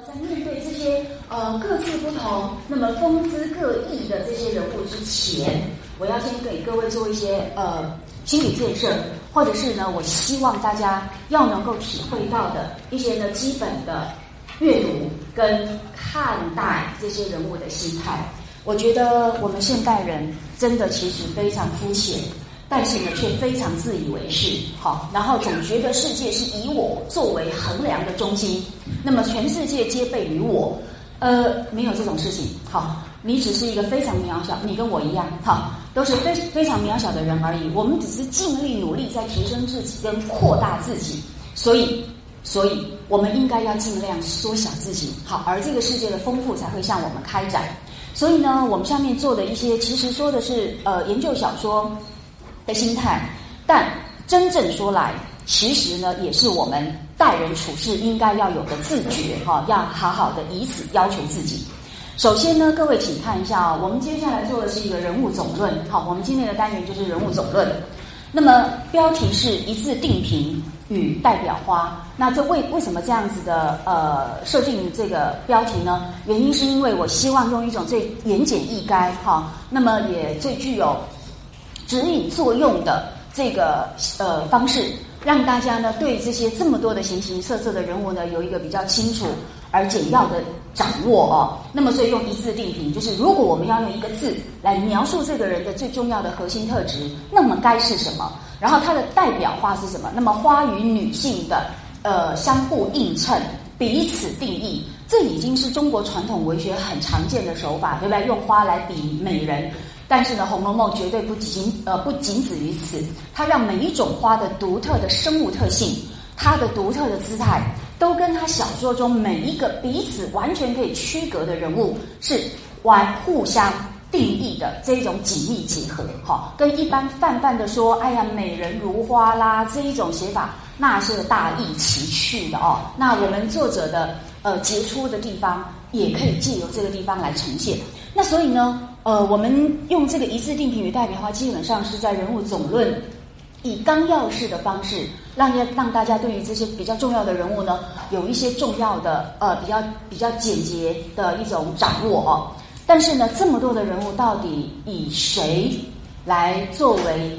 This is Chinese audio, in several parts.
在面对这些呃各自不同、那么风姿各异的这些人物之前，我要先给各位做一些呃心理建设，或者是呢，我希望大家要能够体会到的一些呢基本的阅读跟看待这些人物的心态。我觉得我们现代人真的其实非常肤浅。但是呢，却非常自以为是，好，然后总觉得世界是以我作为衡量的中心，那么全世界皆备于我，呃，没有这种事情，好，你只是一个非常渺小，你跟我一样，好，都是非非常渺小的人而已，我们只是尽力努力在提升自己跟扩大自己，所以，所以我们应该要尽量缩小自己，好，而这个世界的丰富才会向我们开展，所以呢，我们下面做的一些，其实说的是呃研究小说。的心态，但真正说来，其实呢，也是我们待人处事应该要有的自觉哈，要好好的以此要求自己。首先呢，各位请看一下啊，我们接下来做的是一个人物总论，好，我们今天的单元就是人物总论。那么标题是一字定评与代表花，那这为为什么这样子的呃设定这个标题呢？原因是因为我希望用一种最言简意赅哈，那么也最具有。指引作用的这个呃方式，让大家呢对这些这么多的形形色色的人物呢有一个比较清楚而简要的掌握哦。那么所以用一字定评，就是如果我们要用一个字来描述这个人的最重要的核心特质，那么该是什么？然后它的代表花是什么？那么花与女性的呃相互映衬，彼此定义，这已经是中国传统文学很常见的手法，对不对？用花来比美人。但是呢，《红楼梦》绝对不仅呃不仅止于此，它让每一种花的独特的生物特性，它的独特的姿态，都跟它小说中每一个彼此完全可以区隔的人物是完互相定义的这一种紧密结合。哈，跟一般泛泛的说，哎呀，美人如花啦这一种写法，那是大异其趣的哦。那我们作者的呃杰出的地方，也可以借由这个地方来呈现。那所以呢？呃，我们用这个一字定评与代表化，基本上是在人物总论，以纲要式的方式，让让大家对于这些比较重要的人物呢，有一些重要的呃比较比较简洁的一种掌握哦。但是呢，这么多的人物到底以谁来作为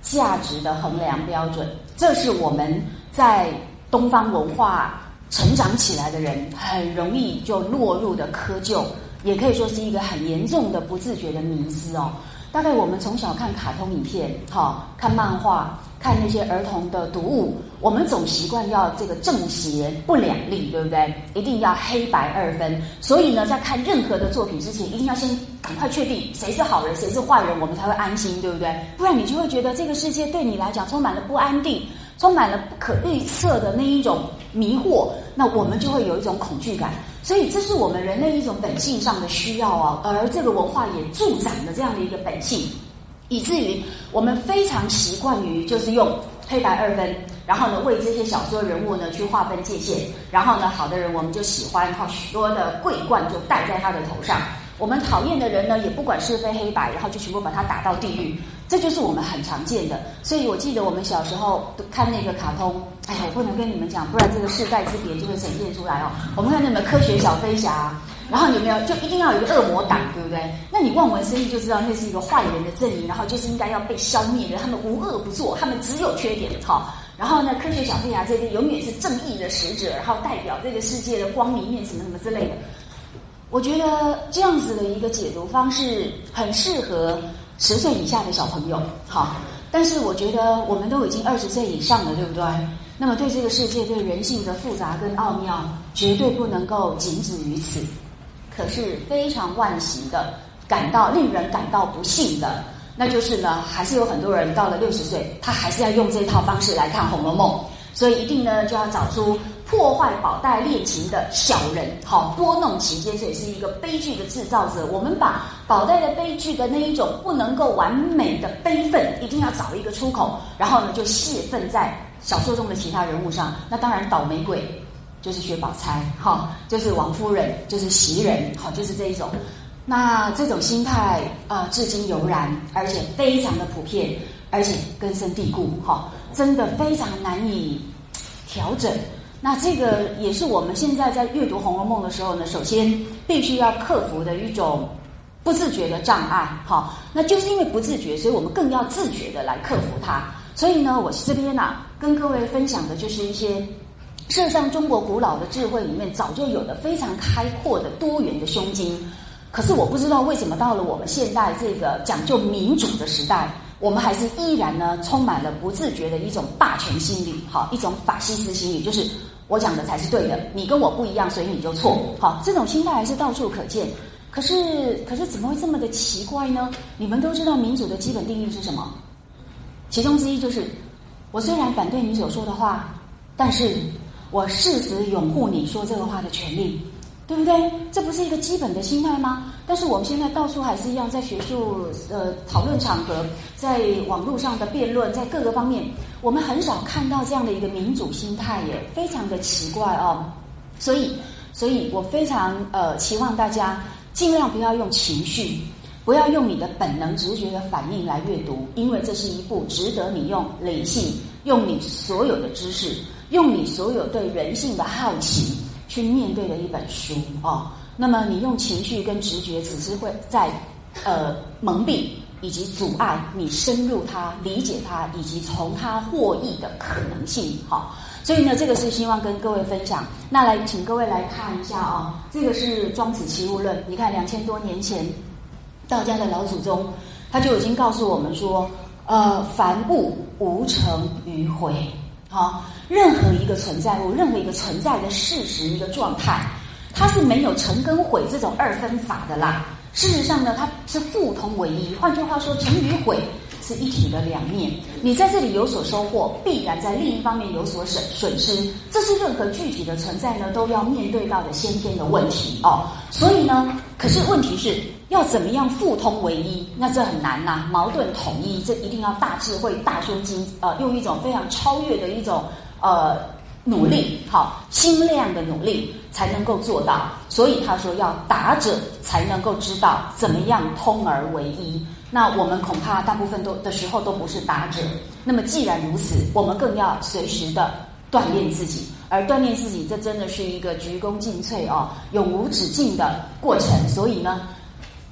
价值的衡量标准？这是我们在东方文化成长起来的人很容易就落入的窠臼。也可以说是一个很严重的不自觉的迷思哦。大概我们从小看卡通影片，哈，看漫画，看那些儿童的读物，我们总习惯要这个正邪不两立，对不对？一定要黑白二分。所以呢，在看任何的作品之前，一定要先赶快确定谁是好人，谁是坏人，我们才会安心，对不对？不然你就会觉得这个世界对你来讲充满了不安定，充满了不可预测的那一种迷惑，那我们就会有一种恐惧感。所以，这是我们人类一种本性上的需要啊，而这个文化也助长了这样的一个本性，以至于我们非常习惯于就是用黑白二分，然后呢为这些小说人物呢去划分界限，然后呢好的人我们就喜欢，然后许多的桂冠就戴在他的头上。我们讨厌的人呢，也不管是非黑白，然后就全部把他打到地狱，这就是我们很常见的。所以我记得我们小时候看那个卡通，哎呀，我不能跟你们讲，不然这个世代之别就会呈现出来哦。我们看那个科学小飞侠，然后有没有就一定要有一个恶魔党，对不对？那你望文生义就知道那是一个坏人的阵营，然后就是应该要被消灭的。他们无恶不作，他们只有缺点，好。然后呢，科学小飞侠这边永远是正义的使者，然后代表这个世界的光明面，什么什么之类的。我觉得这样子的一个解读方式很适合十岁以下的小朋友，好。但是我觉得我们都已经二十岁以上了，对不对？那么对这个世界、对人性的复杂跟奥妙，绝对不能够仅止于此。可是非常惋惜的，感到令人感到不幸的，那就是呢，还是有很多人到了六十岁，他还是要用这套方式来看《红楼梦》，所以一定呢就要找出。破坏宝黛恋情的小人，好拨弄其间，所以是一个悲剧的制造者。我们把宝黛的悲剧的那一种不能够完美的悲愤，一定要找一个出口，然后呢就泄愤在小说中的其他人物上。那当然倒霉鬼就是薛宝钗，哈，就是王夫人，就是袭人，好，就是这一种。那这种心态啊，至今犹然，而且非常的普遍，而且根深蒂固，哈，真的非常难以调整。那这个也是我们现在在阅读《红楼梦》的时候呢，首先必须要克服的一种不自觉的障碍。好，那就是因为不自觉，所以我们更要自觉的来克服它。所以呢，我这边呢，跟各位分享的就是一些，事实上中国古老的智慧里面早就有的非常开阔的多元的胸襟。可是我不知道为什么到了我们现代这个讲究民主的时代。我们还是依然呢，充满了不自觉的一种霸权心理，好，一种法西斯心理，就是我讲的才是对的，你跟我不一样，所以你就错，好，这种心态还是到处可见。可是，可是怎么会这么的奇怪呢？你们都知道民主的基本定义是什么？其中之一就是，我虽然反对你所说的话，但是我誓死拥护你说这个话的权利。对不对？这不是一个基本的心态吗？但是我们现在到处还是一样，在学术呃讨论场合，在网络上的辩论，在各个方面，我们很少看到这样的一个民主心态耶，非常的奇怪哦。所以，所以我非常呃期望大家尽量不要用情绪，不要用你的本能直觉的反应来阅读，因为这是一部值得你用理性、用你所有的知识、用你所有对人性的好奇。去面对的一本书哦，那么你用情绪跟直觉，只是会在呃蒙蔽以及阻碍你深入它、理解它以及从它获益的可能性好。所以呢，这个是希望跟各位分享。那来，请各位来看一下啊，这个是《庄子·齐物论》。你看，两千多年前，道家的老祖宗他就已经告诉我们说，呃，凡物无成于毁。好，任何一个存在物，任何一个存在的事实，一个状态，它是没有成跟毁这种二分法的啦。事实上呢，它是互通为一。换句话说，成与毁是一体的两面。你在这里有所收获，必然在另一方面有所损损失。这是任何具体的存在呢都要面对到的先天的问题哦。所以呢，可是问题是。要怎么样互通为一？那这很难呐，矛盾统一，这一定要大智慧、大胸襟，呃，用一种非常超越的一种呃努力，好，心量的努力才能够做到。所以他说，要达者才能够知道怎么样通而为一。那我们恐怕大部分都的时候都不是达者。那么既然如此，我们更要随时的锻炼自己，而锻炼自己，这真的是一个鞠躬尽瘁哦，永无止境的过程。所以呢。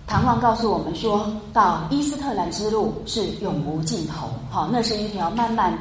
唐王告诉我们说，到伊斯特兰之路是永无尽头，好，那是一条漫漫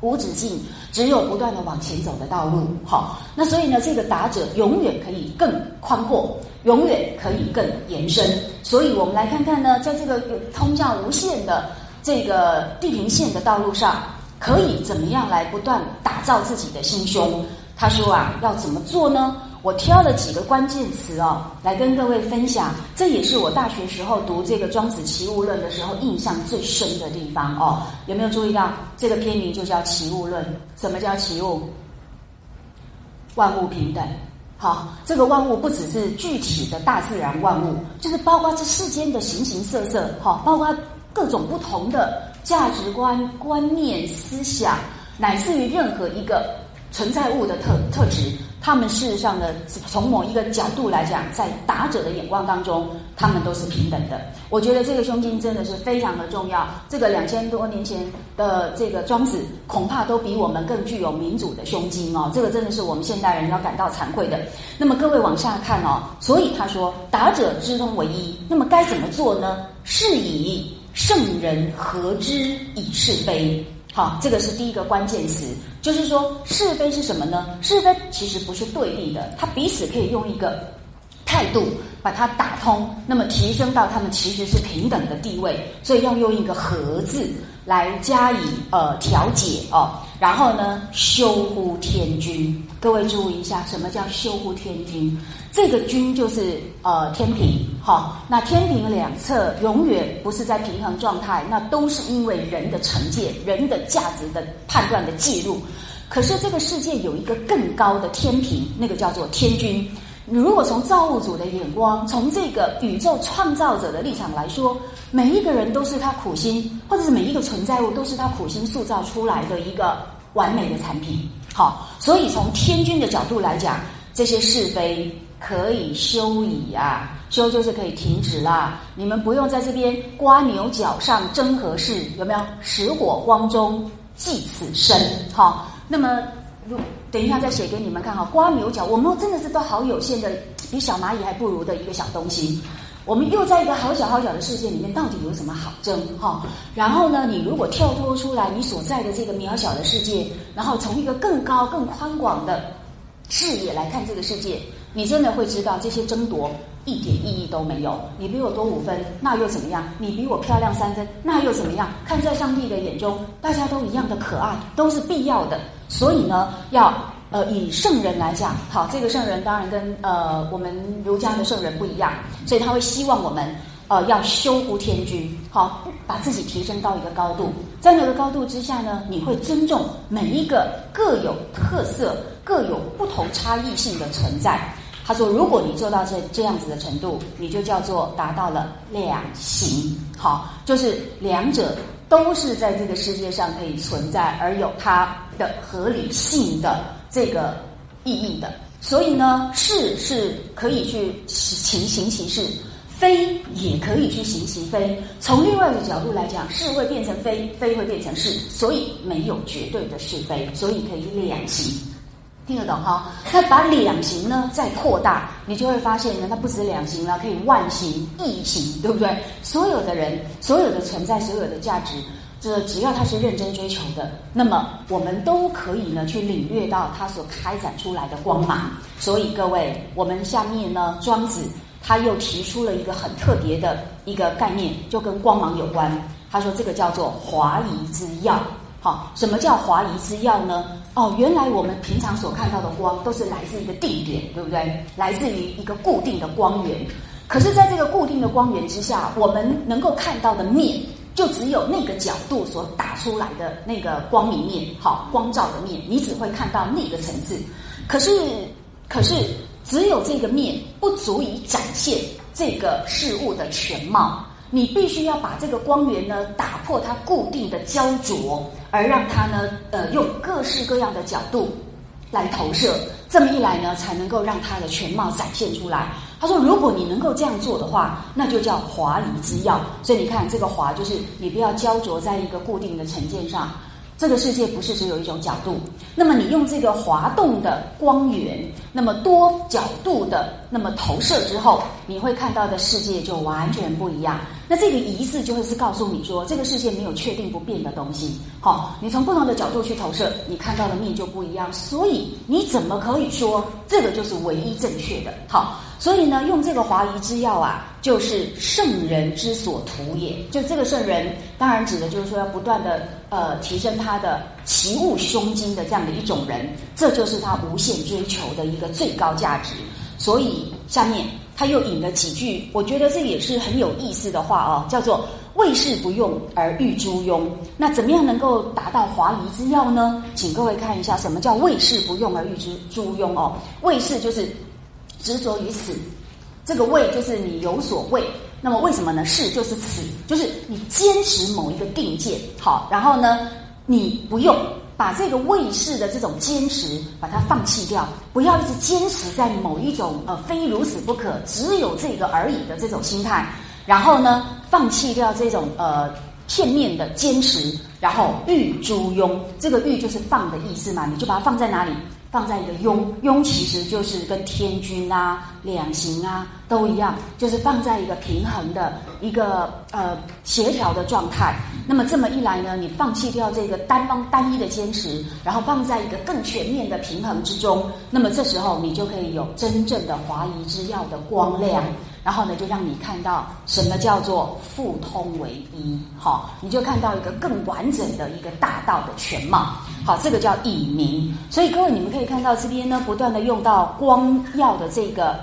无止境、只有不断的往前走的道路，好，那所以呢，这个打者永远可以更宽阔，永远可以更延伸。所以我们来看看呢，在这个通向无限的这个地平线的道路上，可以怎么样来不断打造自己的心胸？他说啊，要怎么做呢？我挑了几个关键词哦，来跟各位分享。这也是我大学时候读这个《庄子·齐物论》的时候印象最深的地方哦。有没有注意到这个篇名就叫《齐物论》？什么叫齐物？万物平等。好，这个万物不只是具体的大自然万物，就是包括这世间的形形色色，好，包括各种不同的价值观、观念、思想，乃至于任何一个存在物的特特质。他们事实上呢，从某一个角度来讲，在打者的眼光当中，他们都是平等的。我觉得这个胸襟真的是非常的重要。这个两千多年前的这个庄子，恐怕都比我们更具有民主的胸襟哦。这个真的是我们现代人要感到惭愧的。那么各位往下看哦，所以他说打者之通为一，那么该怎么做呢？是以圣人和之以是非。好，这个是第一个关键词，就是说是非是什么呢？是非其实不是对立的，它彼此可以用一个态度把它打通，那么提升到他们其实是平等的地位，所以要用一个和字来加以呃调解哦。然后呢，修乎天君，各位注意一下，什么叫修乎天君？这个君就是呃天平，好，那天平两侧永远不是在平衡状态，那都是因为人的成见、人的价值的判断的记录。可是这个世界有一个更高的天平，那个叫做天君。你如果从造物主的眼光，从这个宇宙创造者的立场来说，每一个人都是他苦心，或者是每一个存在物都是他苦心塑造出来的一个完美的产品。好，所以从天君的角度来讲，这些是非可以休矣啊，修就是可以停止啦。你们不用在这边刮牛角上争何事，有没有？实火光中祭此身。好，那么。如等一下再写给你们看哈，刮牛角，我们真的是都好有限的，比小蚂蚁还不如的一个小东西。我们又在一个好小好小的世界里面，到底有什么好争哈？然后呢，你如果跳脱出来你所在的这个渺小的世界，然后从一个更高更宽广的视野来看这个世界，你真的会知道这些争夺一点意义都没有。你比我多五分，那又怎么样？你比我漂亮三分，那又怎么样？看在上帝的眼中，大家都一样的可爱，都是必要的。所以呢，要。呃，以圣人来讲，好，这个圣人当然跟呃我们儒家的圣人不一样，所以他会希望我们呃要修乎天君，好，把自己提升到一个高度，在那个高度之下呢，你会尊重每一个各有特色、各有不同差异性的存在。他说，如果你做到这这样子的程度，你就叫做达到了两行，好，就是两者都是在这个世界上可以存在，而有它的合理性的。这个意义的，所以呢，是是可以去行行其事，非也可以去行其非。从另外一个角度来讲，是会变成非，非会变成是，所以没有绝对的是非，所以可以两行，听得懂哈？那把两行呢再扩大，你就会发现呢，它不止两行了，可以万行、亿行，对不对？所有的人，所有的存在，所有的价值。这只要他是认真追求的，那么我们都可以呢去领略到他所开展出来的光芒。所以各位，我们下面呢，庄子他又提出了一个很特别的一个概念，就跟光芒有关。他说这个叫做华夷之耀。好，什么叫华夷之耀呢？哦，原来我们平常所看到的光都是来自一个定点，对不对？来自于一个固定的光源。可是，在这个固定的光源之下，我们能够看到的面。就只有那个角度所打出来的那个光明面，好光照的面，你只会看到那个层次。可是，可是只有这个面不足以展现这个事物的全貌。你必须要把这个光源呢打破它固定的焦灼，而让它呢呃用各式各样的角度来投射。这么一来呢，才能够让它的全貌展现出来。他说：“如果你能够这样做的话，那就叫华丽之要。所以你看，这个华就是你不要焦灼在一个固定的成见上。这个世界不是只有一种角度。那么你用这个滑动的光源，那么多角度的那么投射之后，你会看到的世界就完全不一样。那这个仪式就会是告诉你说，这个世界没有确定不变的东西。好，你从不同的角度去投射，你看到的面就不一样。所以你怎么可以说这个就是唯一正确的？好。”所以呢，用这个华夷之药啊，就是圣人之所图也。就这个圣人，当然指的就是说要不断的呃提升他的奇物胸襟的这样的一种人，这就是他无限追求的一个最高价值。所以下面他又引了几句，我觉得这也是很有意思的话哦，叫做“为事不用而欲诸庸”。那怎么样能够达到华夷之要呢？请各位看一下，什么叫“为事不用而欲之诸庸”哦？为事就是。执着于此，这个为就是你有所谓。那么为什么呢？是就是此，就是你坚持某一个定见。好，然后呢，你不用把这个卫士的这种坚持把它放弃掉，不要一直坚持在某一种呃非如此不可，只有这个而已的这种心态。然后呢，放弃掉这种呃片面的坚持，然后欲诸庸，这个欲就是放的意思嘛，你就把它放在哪里？放在一个庸庸，其实就是跟天君啊、两行啊都一样，就是放在一个平衡的一个呃协调的状态。那么这么一来呢，你放弃掉这个单方单一的坚持，然后放在一个更全面的平衡之中，那么这时候你就可以有真正的华夷之药的光亮。然后呢，就让你看到什么叫做互通为一，好，你就看到一个更完整的一个大道的全貌，好，这个叫以明。所以各位，你们可以看到这边呢，不断的用到光耀的这个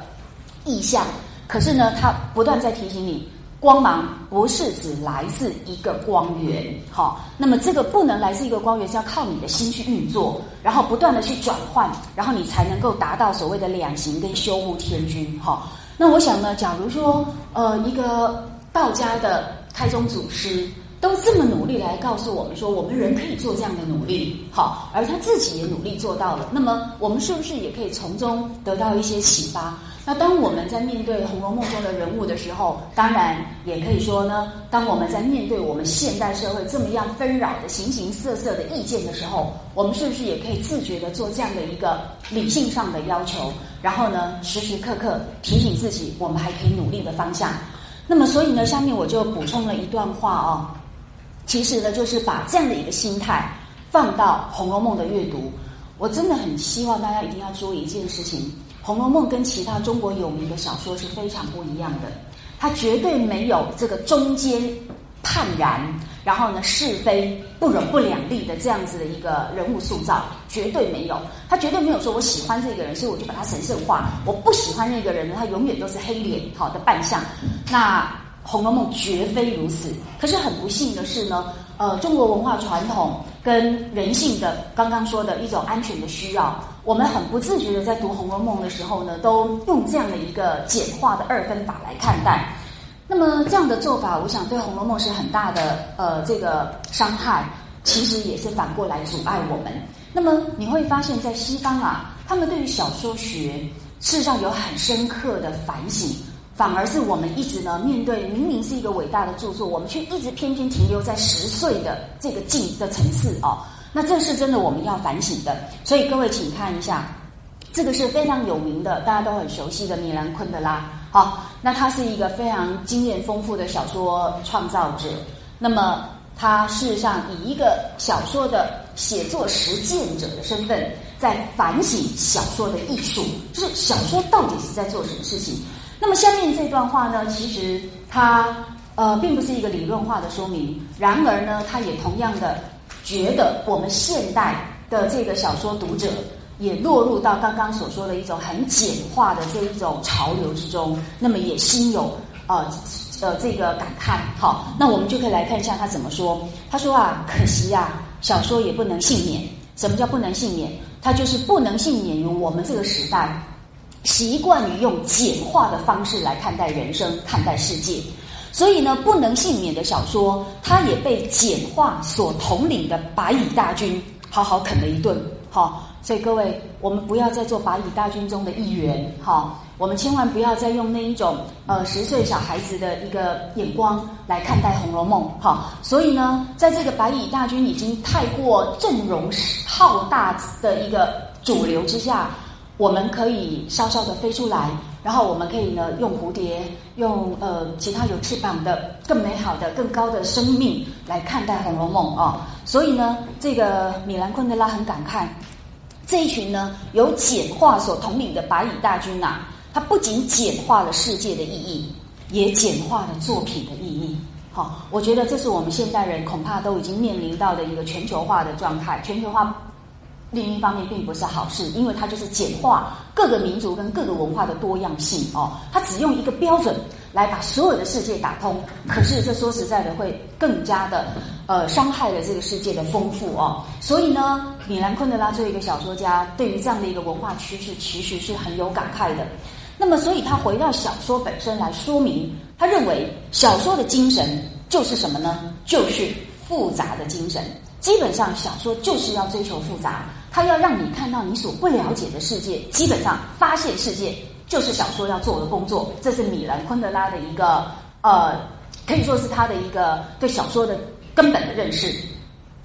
意象，可是呢，它不断在提醒你，光芒不是只来自一个光源，好，那么这个不能来自一个光源，是要靠你的心去运作，然后不断的去转换，然后你才能够达到所谓的两行跟修护天君，哈。那我想呢，假如说，呃，一个道家的开宗祖师都这么努力来告诉我们说，我们人可以做这样的努力，好，而他自己也努力做到了，那么我们是不是也可以从中得到一些启发？那当我们在面对《红楼梦》中的人物的时候，当然也可以说呢，当我们在面对我们现代社会这么样纷扰的形形色色的意见的时候，我们是不是也可以自觉的做这样的一个理性上的要求？然后呢，时时刻刻提醒自己，我们还可以努力的方向。那么，所以呢，下面我就补充了一段话哦。其实呢，就是把这样的一个心态放到《红楼梦》的阅读。我真的很希望大家一定要注意一件事情。《红楼梦》跟其他中国有名的小说是非常不一样的，它绝对没有这个中间判然，然后呢是非不容不两立的这样子的一个人物塑造，绝对没有。他绝对没有说我喜欢这个人，所以我就把他神圣化；我不喜欢那个人呢，他永远都是黑脸好的扮相。那《红楼梦》绝非如此。可是很不幸的是呢，呃，中国文化传统跟人性的刚刚说的一种安全的需要。我们很不自觉的在读《红楼梦》的时候呢，都用这样的一个简化的二分法来看待。那么这样的做法，我想对《红楼梦》是很大的呃这个伤害，其实也是反过来阻碍我们。那么你会发现在西方啊，他们对于小说学事实上有很深刻的反省，反而是我们一直呢面对明明是一个伟大的著作，我们却一直偏偏停留在十岁的这个境的层次哦。那这是真的，我们要反省的。所以各位，请看一下，这个是非常有名的，大家都很熟悉的米兰昆德拉。好，那他是一个非常经验丰富的小说创造者。那么他事实上以一个小说的写作实践者的身份，在反省小说的艺术，就是小说到底是在做什么事情。那么下面这段话呢，其实它呃并不是一个理论化的说明，然而呢，它也同样的。觉得我们现代的这个小说读者也落入到刚刚所说的一种很简化的这一种潮流之中，那么也心有呃呃这个感叹。好，那我们就可以来看一下他怎么说。他说啊，可惜呀，小说也不能幸免。什么叫不能幸免？它就是不能幸免于我们这个时代习惯于用简化的方式来看待人生、看待世界。所以呢，不能幸免的小说，它也被简化所统领的白蚁大军好好啃了一顿。好，所以各位，我们不要再做白蚁大军中的一员。好，我们千万不要再用那一种呃十岁小孩子的一个眼光来看待《红楼梦》。好，所以呢，在这个白蚁大军已经太过阵容浩大的一个主流之下，我们可以稍稍的飞出来。然后我们可以呢，用蝴蝶，用呃其他有翅膀的更美好的、更高的生命来看待《红楼梦》啊。所以呢，这个米兰昆德拉很感慨，这一群呢由简化所统领的白蚁大军呐，它不仅简化了世界的意义，也简化了作品的意义。好，我觉得这是我们现代人恐怕都已经面临到的一个全球化的状态，全球化。另一方面，并不是好事，因为它就是简化各个民族跟各个文化的多样性哦。它只用一个标准来把所有的世界打通，可是这说实在的，会更加的呃伤害了这个世界的丰富哦。所以呢，米兰昆德拉作为一个小说家，对于这样的一个文化趋势，其实是很有感慨的。那么，所以他回到小说本身来说明，他认为小说的精神就是什么呢？就是复杂的精神。基本上，小说就是要追求复杂。他要让你看到你所不了解的世界，基本上发现世界就是小说要做的工作。这是米兰昆德拉的一个呃，可以说是他的一个对小说的根本的认识。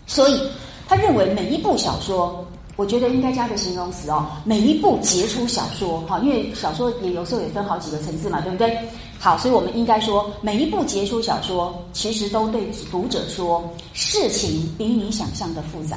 所以他认为每一部小说，我觉得应该加个形容词哦，每一部杰出小说哈，因为小说也有时候也分好几个层次嘛，对不对？好，所以我们应该说，每一部杰出小说其实都对读者说，事情比你想象的复杂。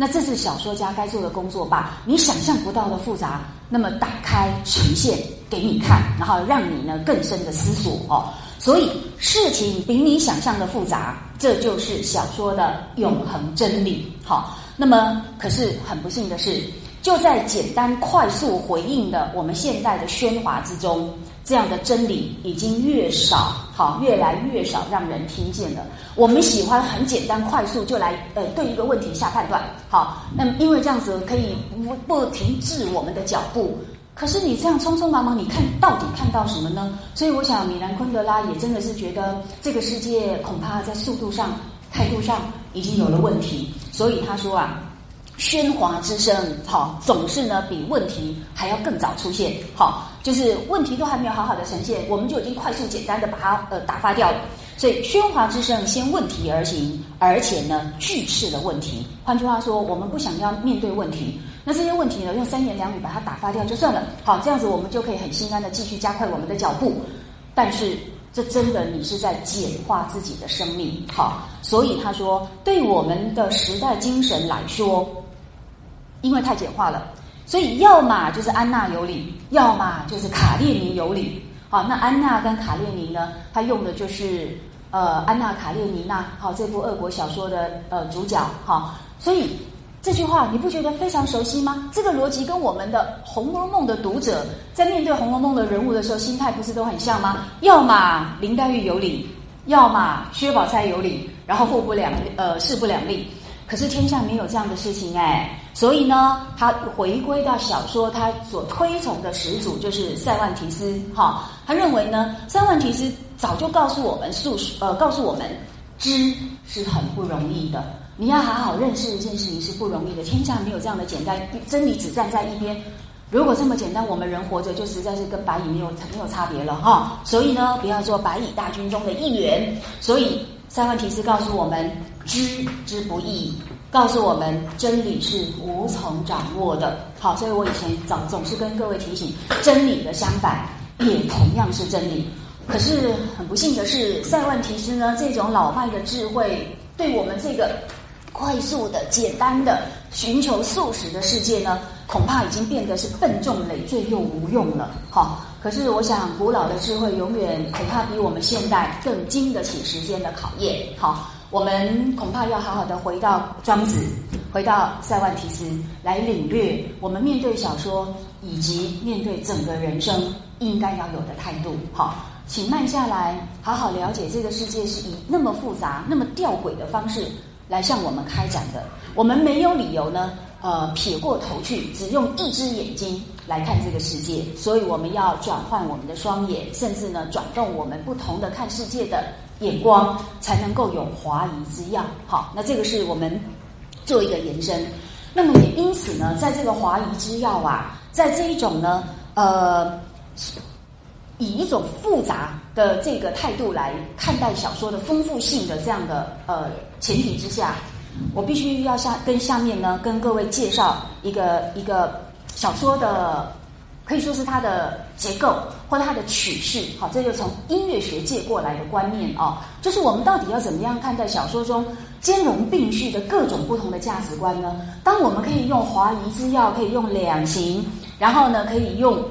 那这是小说家该做的工作吧？你想象不到的复杂，那么打开呈现给你看，然后让你呢更深的思索哦。所以事情比你想象的复杂，这就是小说的永恒真理。好，那么可是很不幸的是，就在简单快速回应的我们现代的喧哗之中。这样的真理已经越少，好，越来越少让人听见了。我们喜欢很简单、快速就来，呃，对一个问题下判断，好。那么因为这样子可以不不停滞我们的脚步。可是你这样匆匆忙忙，你看到底看到什么呢？所以我想，米兰昆德拉也真的是觉得这个世界恐怕在速度上、态度上已经有了问题。所以他说啊，喧哗之声，好，总是呢比问题还要更早出现，好，就是问题都还没有好好的呈现，我们就已经快速简单的把它呃打发掉了。所以喧哗之声先问题而行，而且呢拒斥了问题。换句话说，我们不想要面对问题，那这些问题呢用三言两语把它打发掉就算了。好，这样子我们就可以很心安的继续加快我们的脚步。但是这真的你是在简化自己的生命。好，所以他说，对我们的时代精神来说，因为太简化了，所以要么就是安娜有理，要么就是卡列宁有理。好，那安娜跟卡列宁呢，他用的就是。呃，安娜·卡列尼娜，好，这部俄国小说的呃主角，好，所以这句话你不觉得非常熟悉吗？这个逻辑跟我们的《红楼梦》的读者在面对《红楼梦》的人物的时候，心态不是都很像吗？要么林黛玉有理，要么薛宝钗有理，然后互不两呃势不两立。可是天下没有这样的事情哎，所以呢，他回归到小说，他所推崇的始祖就是塞万提斯，哈，他认为呢，塞万提斯早就告诉我们，诉呃告诉我们，知是很不容易的，你要好好认识一件事情是不容易的，天下没有这样的简单，真理只站在一边，如果这么简单，我们人活着就实在是跟白蚁没有没有差别了哈，所以呢，不要做白蚁大军中的一员，所以。塞万提斯告诉我们，知之不易，告诉我们真理是无从掌握的。好，所以我以前总总是跟各位提醒，真理的相反也同样是真理。可是很不幸的是，塞万提斯呢这种老迈的智慧，对我们这个快速的、简单的寻求速食的世界呢，恐怕已经变得是笨重累赘又无用了。好。可是，我想，古老的智慧永远恐怕比我们现代更经得起时间的考验。好，我们恐怕要好好的回到庄子，回到塞万提斯，来领略我们面对小说以及面对整个人生应该要有的态度。好，请慢下来，好好了解这个世界是以那么复杂、那么吊诡的方式来向我们开展的。我们没有理由呢。呃，撇过头去，只用一只眼睛来看这个世界，所以我们要转换我们的双眼，甚至呢，转动我们不同的看世界的眼光，才能够有华夷之样。好，那这个是我们做一个延伸。那么也因此呢，在这个华夷之要啊，在这一种呢，呃，以一种复杂的这个态度来看待小说的丰富性的这样的呃前提之下。我必须要下跟下面呢，跟各位介绍一个一个小说的，可以说是它的结构或者它的曲式。好，这就从音乐学借过来的观念哦，就是我们到底要怎么样看待小说中兼容并蓄的各种不同的价值观呢？当我们可以用华夷之要，可以用两行，然后呢，可以用。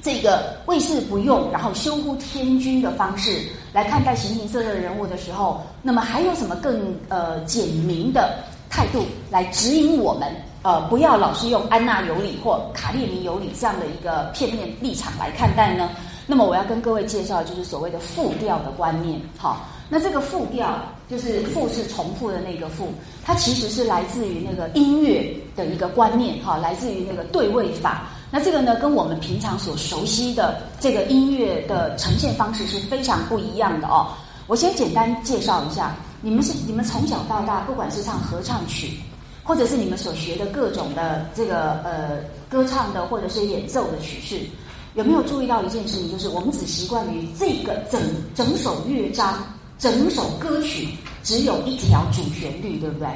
这个为事不用，然后修乎天君的方式来看待形形色色的人物的时候，那么还有什么更呃简明的态度来指引我们？呃，不要老是用安娜有理或卡列尼有理这样的一个片面立场来看待呢？那么我要跟各位介绍就是所谓的复调的观念。好，那这个复调就是复是重复的那个复，它其实是来自于那个音乐的一个观念。哈，来自于那个对位法。那这个呢，跟我们平常所熟悉的这个音乐的呈现方式是非常不一样的哦。我先简单介绍一下，你们是你们从小到大，不管是唱合唱曲，或者是你们所学的各种的这个呃歌唱的或者是演奏的曲式，有没有注意到一件事情？就是我们只习惯于这个整整首乐章、整首歌曲只有一条主旋律，对不对？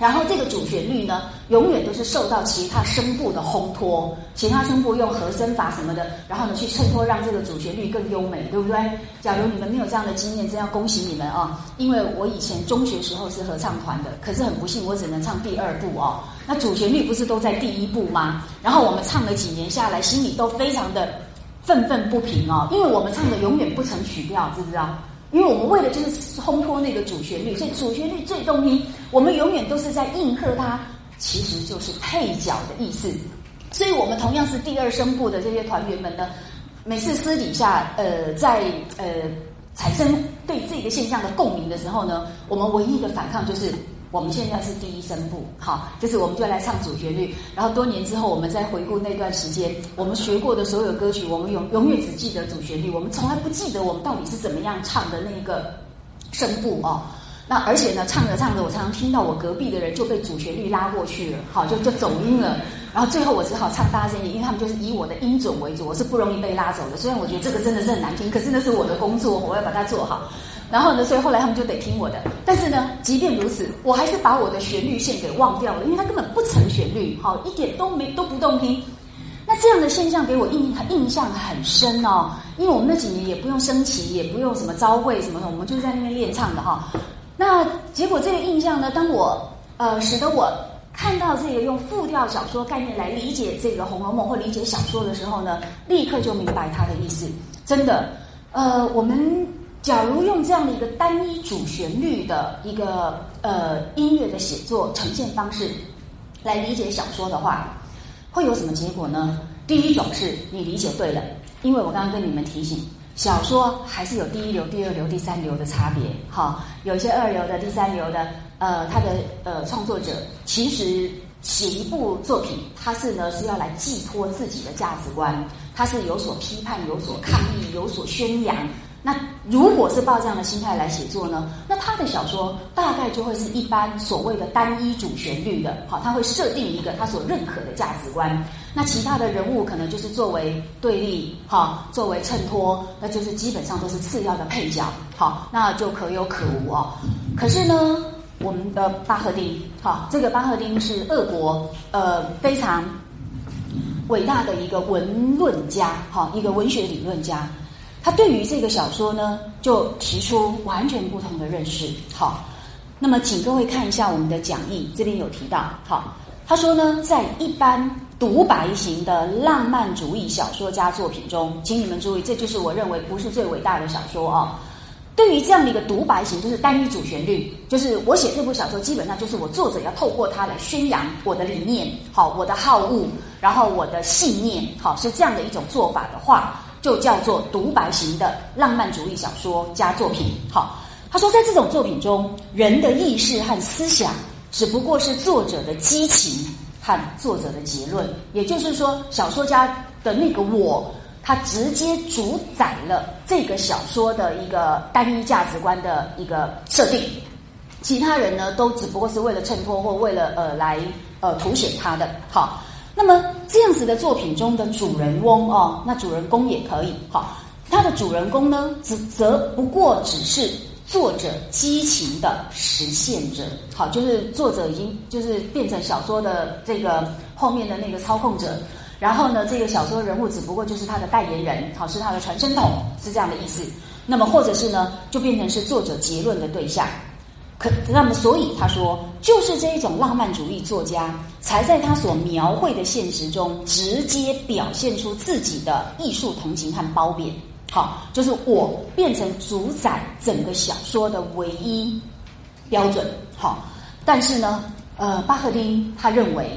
然后这个主旋律呢，永远都是受到其他声部的烘托，其他声部用和声法什么的，然后呢去衬托，让这个主旋律更优美，对不对？假如你们没有这样的经验，真要恭喜你们啊！因为我以前中学时候是合唱团的，可是很不幸，我只能唱第二部哦。那主旋律不是都在第一部吗？然后我们唱了几年下来，心里都非常的愤愤不平哦，因为我们唱的永远不成曲调，知不知道？因为我们为了就是烘托那个主旋律，所以主旋律最动听。我们永远都是在应和它，其实就是配角的意思。所以我们同样是第二声部的这些团员们呢，每次私底下呃在呃产生对这个现象的共鸣的时候呢，我们唯一的反抗就是。我们现在是第一声部，好，就是我们就来唱主旋律，然后多年之后，我们再回顾那段时间，我们学过的所有歌曲，我们永永远只记得主旋律，我们从来不记得我们到底是怎么样唱的那个声部哦。那而且呢，唱着唱着，我常常听到我隔壁的人就被主旋律拉过去了，好，就就走音了。然后最后我只好唱大声一点，因为他们就是以我的音准为主，我是不容易被拉走的。虽然我觉得这个真的是很难听，可是那是我的工作，我要把它做好。然后呢，所以后来他们就得听我的。但是呢，即便如此，我还是把我的旋律线给忘掉了，因为它根本不成旋律，好，一点都没都不动听。那这样的现象给我印印象很深哦，因为我们那几年也不用升旗，也不用什么招会什么的，我们就在那边练唱的哈。那结果这个印象呢，当我呃使得我。看到这个用复调小说概念来理解这个《红楼梦》或理解小说的时候呢，立刻就明白它的意思。真的，呃，我们假如用这样的一个单一主旋律的一个呃音乐的写作呈现方式来理解小说的话，会有什么结果呢？第一种是你理解对了，因为我刚刚跟你们提醒，小说还是有第一流、第二流、第三流的差别。哈，有一些二流的、第三流的。呃，他的呃创作者其实写一部作品，他是呢是要来寄托自己的价值观，他是有所批判、有所抗议、有所宣扬。那如果是抱这样的心态来写作呢，那他的小说大概就会是一般所谓的单一主旋律的，好，他会设定一个他所认可的价值观，那其他的人物可能就是作为对立，哈，作为衬托，那就是基本上都是次要的配角，好，那就可有可无哦。可是呢？我们的巴赫丁，好，这个巴赫丁是俄国呃非常伟大的一个文论家，好，一个文学理论家。他对于这个小说呢，就提出完全不同的认识。好，那么请各位看一下我们的讲义，这边有提到，好，他说呢，在一般独白型的浪漫主义小说家作品中，请你们注意，这就是我认为不是最伟大的小说啊。对于这样的一个独白型，就是单一主旋律，就是我写这部小说，基本上就是我作者要透过它来宣扬我的理念，好，我的好恶，然后我的信念，好，是这样的一种做法的话，就叫做独白型的浪漫主义小说加作品。好，他说，在这种作品中，人的意识和思想只不过是作者的激情和作者的结论，也就是说，小说家的那个我。他直接主宰了这个小说的一个单一价值观的一个设定，其他人呢都只不过是为了衬托或为了呃来呃凸显他的好。那么这样子的作品中的主人翁哦，那主人公也可以好，他的主人公呢只则不过只是作者激情的实现者，好，就是作者已经就是变成小说的这个后面的那个操控者。然后呢，这个小说人物只不过就是他的代言人，好是他的传声筒，是这样的意思。那么或者是呢，就变成是作者结论的对象。可那么所以他说，就是这一种浪漫主义作家，才在他所描绘的现实中，直接表现出自己的艺术同情和褒贬。好，就是我变成主宰整个小说的唯一标准。好，但是呢，呃，巴赫丁他认为。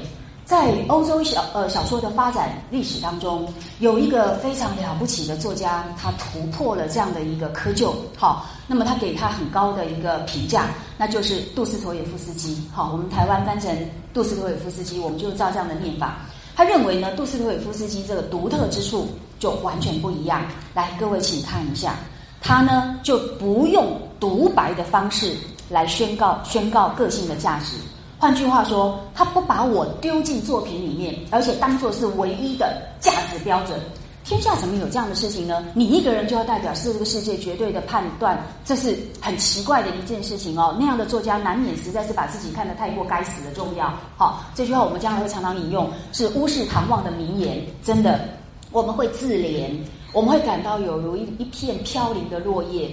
在欧洲小呃小说的发展历史当中，有一个非常了不起的作家，他突破了这样的一个窠臼。好，那么他给他很高的一个评价，那就是杜斯妥也夫斯基。好，我们台湾翻成杜斯妥也夫斯基，我们就照这样的念法。他认为呢，杜斯妥也夫斯基这个独特之处就完全不一样。来，各位请看一下，他呢就不用独白的方式来宣告宣告个性的价值。换句话说，他不把我丢进作品里面，而且当做是唯一的价值标准。天下怎么有这样的事情呢？你一个人就要代表是这个世界绝对的判断，这是很奇怪的一件事情哦。那样的作家难免实在是把自己看得太过该死的重要。好，这句话我们将来会常常引用，是乌氏唐望的名言。真的，我们会自怜，我们会感到有如一一片飘零的落叶，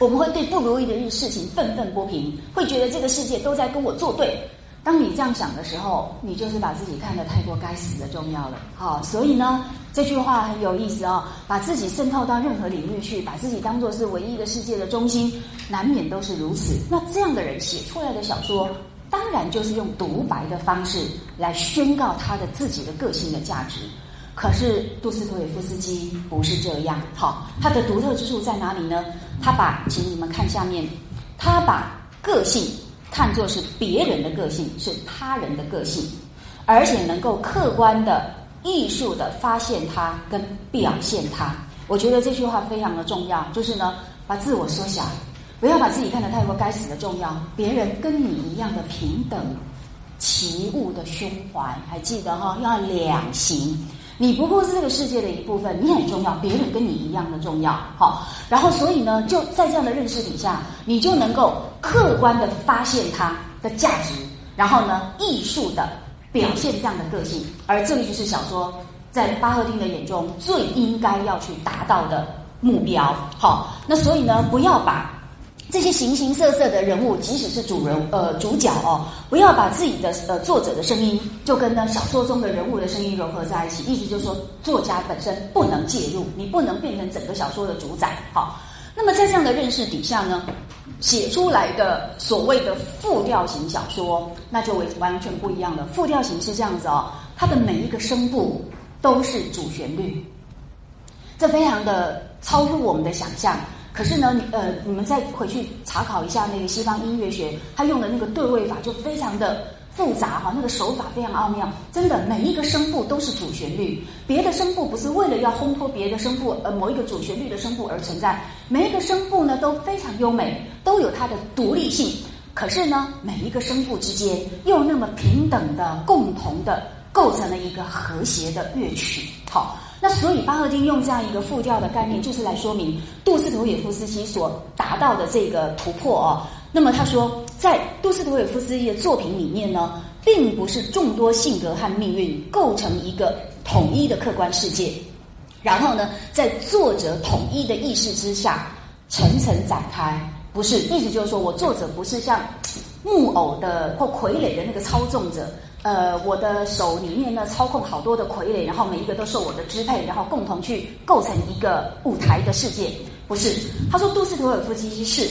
我们会对不如意的事情愤愤不平，会觉得这个世界都在跟我作对。当你这样想的时候，你就是把自己看得太过该死的重要了。好，所以呢，这句话很有意思哦，把自己渗透到任何领域去，把自己当做是唯一的世界的中心，难免都是如此。那这样的人写出来的小说，当然就是用独白的方式来宣告他的自己的个性的价值。可是杜斯托耶夫斯基不是这样。好，他的独特之处在哪里呢？他把，请你们看下面，他把个性。看作是别人的个性，是他人的个性，而且能够客观的、艺术的发现它跟表现它。我觉得这句话非常的重要，就是呢，把自我缩小，不要把自己看得太过该死的重要，别人跟你一样的平等，齐物的胸怀，还记得哈？要两行，你不过是这个世界的一部分，你很重要，别人跟你一样的重要，好。然后所以呢，就在这样的认识底下，你就能够客观的发现它的价值，然后呢，艺术的表现这样的个性，而这个就是小说在巴赫丁的眼中最应该要去达到的目标。好，那所以呢，不要把。这些形形色色的人物，即使是主人呃主角哦，不要把自己的呃作者的声音就跟呢小说中的人物的声音融合在一起。意思就是说，作家本身不能介入，你不能变成整个小说的主宰。好，那么在这样的认识底下呢，写出来的所谓的复调型小说，那就完完全不一样了。复调型是这样子哦，它的每一个声部都是主旋律，这非常的超乎我们的想象。可是呢，你呃，你们再回去查考一下那个西方音乐学，他用的那个对位法就非常的复杂哈，那个手法非常奥妙。真的，每一个声部都是主旋律，别的声部不是为了要烘托别的声部，呃，某一个主旋律的声部而存在。每一个声部呢都非常优美，都有它的独立性。可是呢，每一个声部之间又那么平等的、共同的构成了一个和谐的乐曲。好。那所以，巴赫金用这样一个复调的概念，就是来说明杜斯妥也夫斯基所达到的这个突破哦。那么他说，在杜斯妥也夫斯基的作品里面呢，并不是众多性格和命运构成一个统一的客观世界，然后呢，在作者统一的意识之下层层展开。不是，意思就是说我作者不是像木偶的或傀儡的那个操纵者。呃，我的手里面呢操控好多的傀儡，然后每一个都受我的支配，然后共同去构成一个舞台的世界。不是，他说杜斯妥尔夫斯基是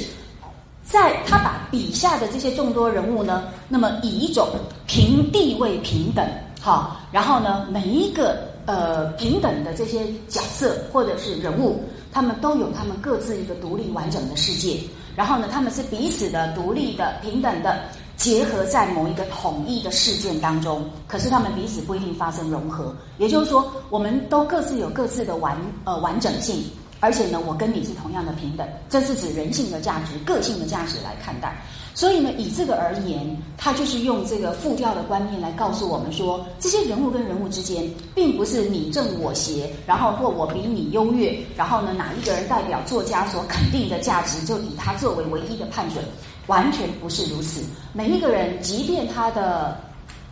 在他把笔下的这些众多人物呢，那么以一种平地位平等，好，然后呢每一个呃平等的这些角色或者是人物，他们都有他们各自一个独立完整的世界，然后呢他们是彼此的独立的平等的。结合在某一个统一的事件当中，可是他们彼此不一定发生融合。也就是说，我们都各自有各自的完呃完整性，而且呢，我跟你是同样的平等。这是指人性的价值、个性的价值来看待。所以呢，以这个而言，他就是用这个复调的观念来告诉我们说，这些人物跟人物之间，并不是你正我邪，然后或我比你优越，然后呢，哪一个人代表作家所肯定的价值，就以他作为唯一的判准。完全不是如此。每一个人，即便他的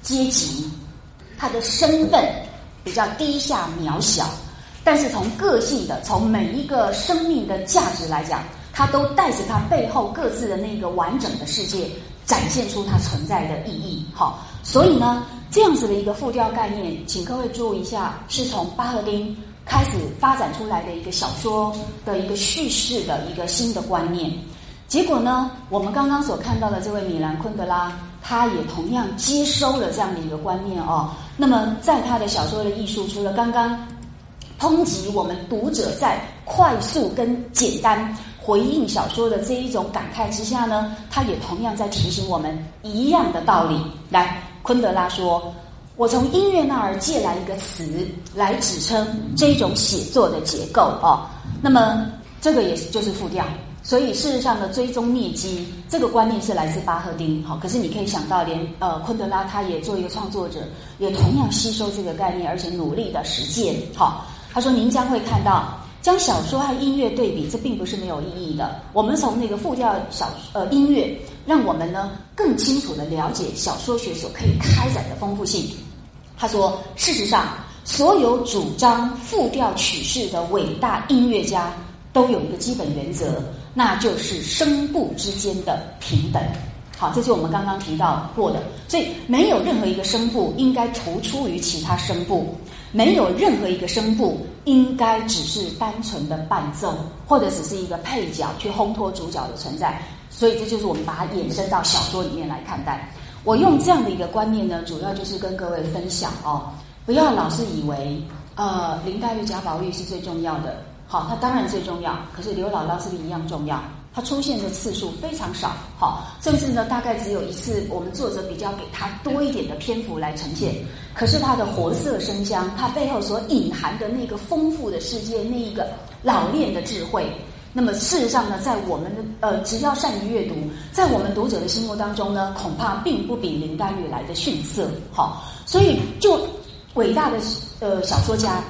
阶级、他的身份比较低下、渺小，但是从个性的、从每一个生命的价值来讲，他都带着他背后各自的那个完整的世界，展现出它存在的意义。好，所以呢，这样子的一个复调概念，请各位注意一下，是从巴赫丁开始发展出来的一个小说的一个叙事的一个新的观念。结果呢？我们刚刚所看到的这位米兰昆德拉，他也同样接收了这样的一个观念哦。那么，在他的小说的艺术，除了刚刚抨击我们读者在快速跟简单回应小说的这一种感慨之下呢，他也同样在提醒我们一样的道理。来，昆德拉说：“我从音乐那儿借来一个词来指称这种写作的结构哦。那么，这个也就是复调。”所以，事实上呢，追踪灭机这个观念是来自巴赫丁，好，可是你可以想到，连呃昆德拉他也做一个创作者，也同样吸收这个概念，而且努力的实践。好，他说您将会看到，将小说和音乐对比，这并不是没有意义的。我们从那个复调小呃音乐，让我们呢更清楚的了解小说学所可以开展的丰富性。他说，事实上，所有主张复调曲式的伟大音乐家都有一个基本原则。那就是声部之间的平等，好，这是我们刚刚提到过的，所以没有任何一个声部应该突出于其他声部，没有任何一个声部应该只是单纯的伴奏，或者只是一个配角去烘托主角的存在，所以这就是我们把它衍生到小说里面来看待。我用这样的一个观念呢，主要就是跟各位分享哦，不要老是以为呃林黛玉、贾宝玉是最重要的。好，它当然最重要，可是刘姥姥是不是一样重要？它出现的次数非常少，好，甚至呢，大概只有一次。我们作者比较给他多一点的篇幅来呈现，可是它的活色生香，它背后所隐含的那个丰富的世界，那一个老练的智慧，那么事实上呢，在我们的呃，只要善于阅读，在我们读者的心目当中呢，恐怕并不比林黛玉来的逊色。好，所以就伟大的呃小说家，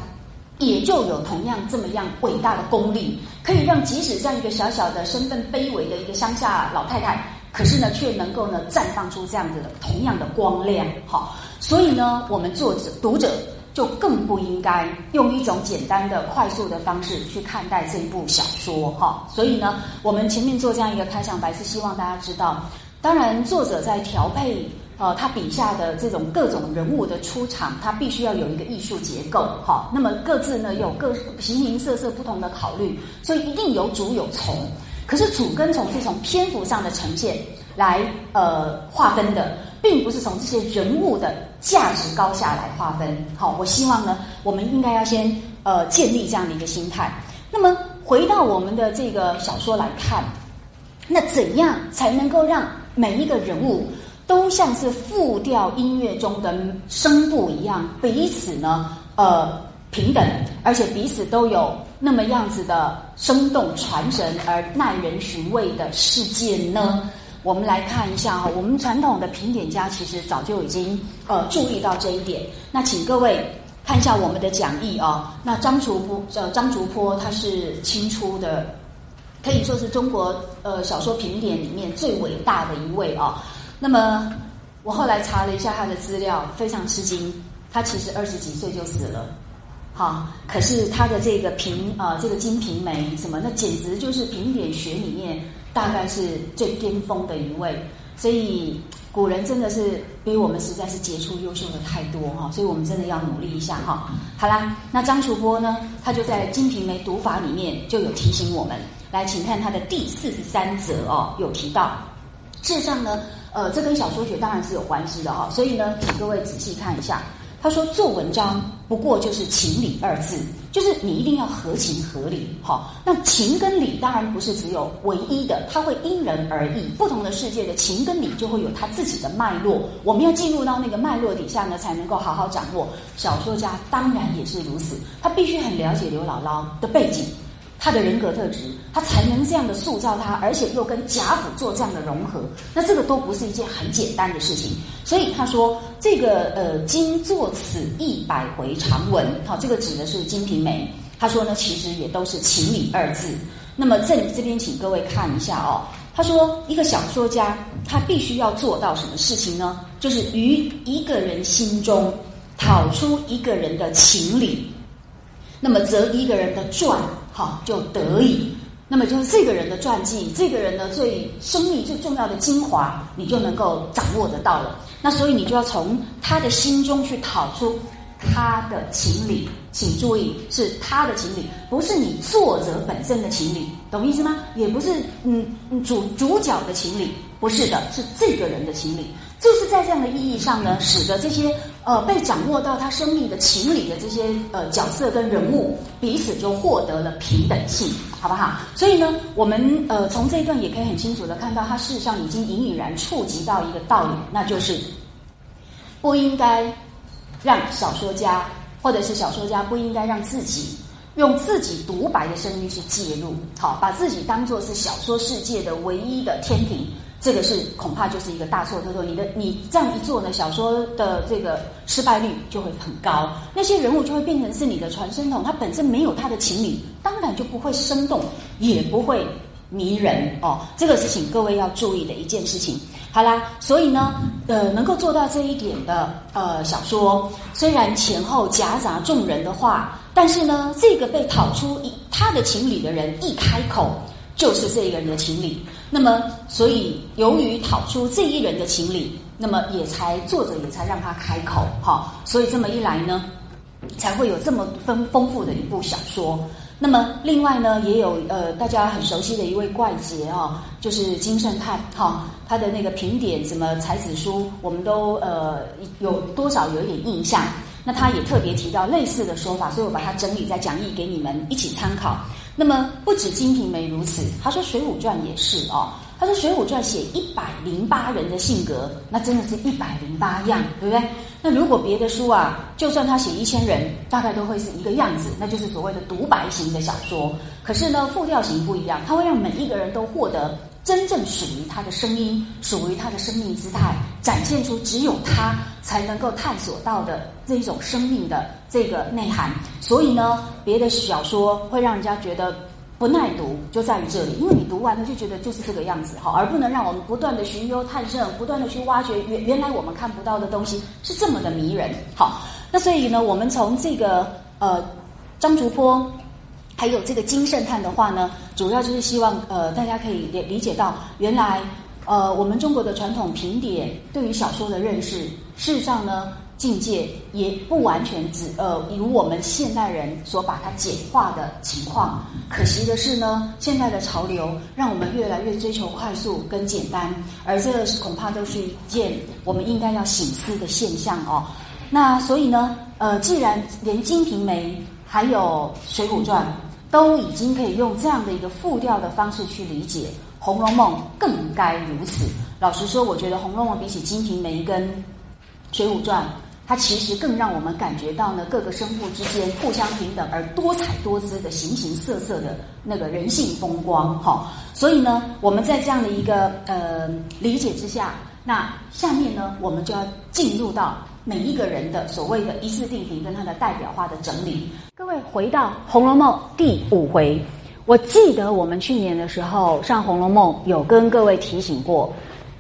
也就有同样这么样伟大的功力，可以让即使这样一个小小的身份卑微的一个乡下老太太，可是呢，却能够呢绽放出这样子的同样的光亮。好，所以呢，我们作者读者。就更不应该用一种简单的、快速的方式去看待这一部小说，哈。所以呢，我们前面做这样一个开场白，是希望大家知道，当然作者在调配呃他笔下的这种各种人物的出场，他必须要有一个艺术结构，哈。那么各自呢有各形形色色不同的考虑，所以一定有主有从。可是主跟从是从篇幅上的呈现来呃划分的。并不是从这些人物的价值高下来划分。好，我希望呢，我们应该要先呃建立这样的一个心态。那么回到我们的这个小说来看，那怎样才能够让每一个人物都像是复调音乐中的声部一样，彼此呢呃平等，而且彼此都有那么样子的生动传神而耐人寻味的事件呢？我们来看一下哈，我们传统的评点家其实早就已经呃注意到这一点。那请各位看一下我们的讲义啊。那张竹坡呃张竹坡他是清初的，可以说是中国呃小说评点里面最伟大的一位啊。那么我后来查了一下他的资料，非常吃惊，他其实二十几岁就死了。好，可是他的这个评啊这个《金瓶梅》什么，那简直就是评点学里面。大概是最巅峰的一位，所以古人真的是比我们实在是杰出优秀的太多哈，所以我们真的要努力一下哈。好啦，那张楚波呢，他就在《金瓶梅》读法里面就有提醒我们，来，请看他的第四十三则哦，有提到，事实上呢，呃，这跟小说学当然是有关系的哈，所以呢，请各位仔细看一下。他说：“做文章不过就是情理二字，就是你一定要合情合理。好，那情跟理当然不是只有唯一的，它会因人而异。不同的世界的情跟理就会有它自己的脉络。我们要进入到那个脉络底下呢，才能够好好掌握。小说家当然也是如此，他必须很了解刘姥姥的背景。”他的人格特质，他才能这样的塑造他，而且又跟贾府做这样的融合，那这个都不是一件很简单的事情。所以他说，这个呃，今作此一百回长文，好，这个指的是《金瓶梅》。他说呢，其实也都是情理二字。那么这里这边请各位看一下哦。他说，一个小说家他必须要做到什么事情呢？就是于一个人心中讨出一个人的情理，那么则一个人的传。好，就得以，那么就是这个人的传记，这个人的最生命最重要的精华，你就能够掌握得到了。那所以你就要从他的心中去讨出他的情理，请注意是他的情理，不是你作者本身的情理，懂意思吗？也不是嗯主主角的情理，不是的，是这个人的情理。就是在这样的意义上呢，使得这些呃被掌握到他生命的情理的这些呃角色跟人物彼此就获得了平等性，好不好？所以呢，我们呃从这一段也可以很清楚的看到，他事实上已经隐隐然触及到一个道理，那就是不应该让小说家或者是小说家不应该让自己用自己独白的声音去介入，好，把自己当做是小说世界的唯一的天平。这个是恐怕就是一个大错特错。你的你这样一做呢，小说的这个失败率就会很高。那些人物就会变成是你的传声筒，他本身没有他的情理，当然就不会生动，也不会迷人哦。这个是请各位要注意的一件事情。好啦，所以呢，呃，能够做到这一点的呃小说，虽然前后夹杂众人的话，但是呢，这个被讨出一他的情理的人一开口。就是这个人的情理，那么所以由于讨出这一人的情理，那么也才作者也才让他开口哈，所以这么一来呢，才会有这么丰丰富的一部小说。那么另外呢，也有呃大家很熟悉的一位怪杰啊，就是金圣叹哈，他的那个评点什么才子书，我们都呃有多少有一点印象。那他也特别提到类似的说法，所以我把它整理在讲义给你们一起参考。那么不止《金瓶梅》如此，他说《水浒传》也是哦。他说《水浒传》写一百零八人的性格，那真的是一百零八样，对不对？那如果别的书啊，就算他写一千人，大概都会是一个样子，那就是所谓的独白型的小说。可是呢，复调型不一样，它会让每一个人都获得真正属于他的声音，属于他的生命姿态，展现出只有他才能够探索到的这一种生命的这个内涵。所以呢，别的小说会让人家觉得。不耐读就在于这里，因为你读完了就觉得就是这个样子，好，而不能让我们不断的寻幽探胜，不断的去挖掘原原来我们看不到的东西是这么的迷人，好，那所以呢，我们从这个呃张竹坡还有这个金圣叹的话呢，主要就是希望呃大家可以理理解到，原来呃我们中国的传统评点对于小说的认识，事实上呢。境界也不完全只呃，如我们现代人所把它简化的情况。可惜的是呢，现在的潮流让我们越来越追求快速跟简单，而这恐怕都是一件我们应该要醒思的现象哦。那所以呢，呃，既然连《金瓶梅》还有《水浒传》都已经可以用这样的一个复调的方式去理解，《红楼梦》更该如此。老实说，我觉得《红楼梦》比起《金瓶梅》跟《水浒传》。它其实更让我们感觉到呢，各个生物之间互相平等而多彩多姿的形形色色的那个人性风光，哈。所以呢，我们在这样的一个呃理解之下，那下面呢，我们就要进入到每一个人的所谓的一次定题跟它的代表化的整理。各位回到《红楼梦》第五回，我记得我们去年的时候上《红楼梦》有跟各位提醒过，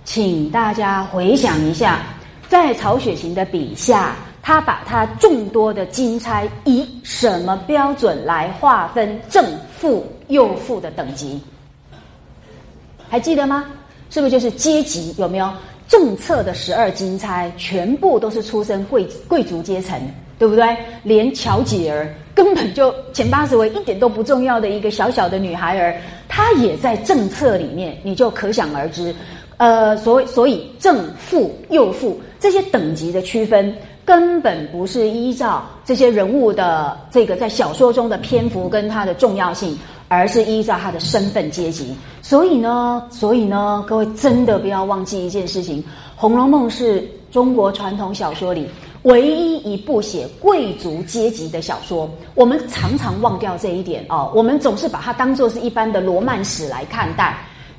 请大家回想一下。在曹雪芹的笔下，他把他众多的金钗以什么标准来划分正负右负的等级？还记得吗？是不是就是阶级？有没有正册的十二金钗，全部都是出身贵贵族阶层，对不对？连乔姐儿根本就前八十位一点都不重要的一个小小的女孩儿，她也在正策里面，你就可想而知。呃，所所以正负右负这些等级的区分，根本不是依照这些人物的这个在小说中的篇幅跟它的重要性，而是依照他的身份阶级。所以呢，所以呢，各位真的不要忘记一件事情，《红楼梦》是中国传统小说里唯一一部写贵族阶级的小说。我们常常忘掉这一点哦，我们总是把它当做是一般的罗曼史来看待。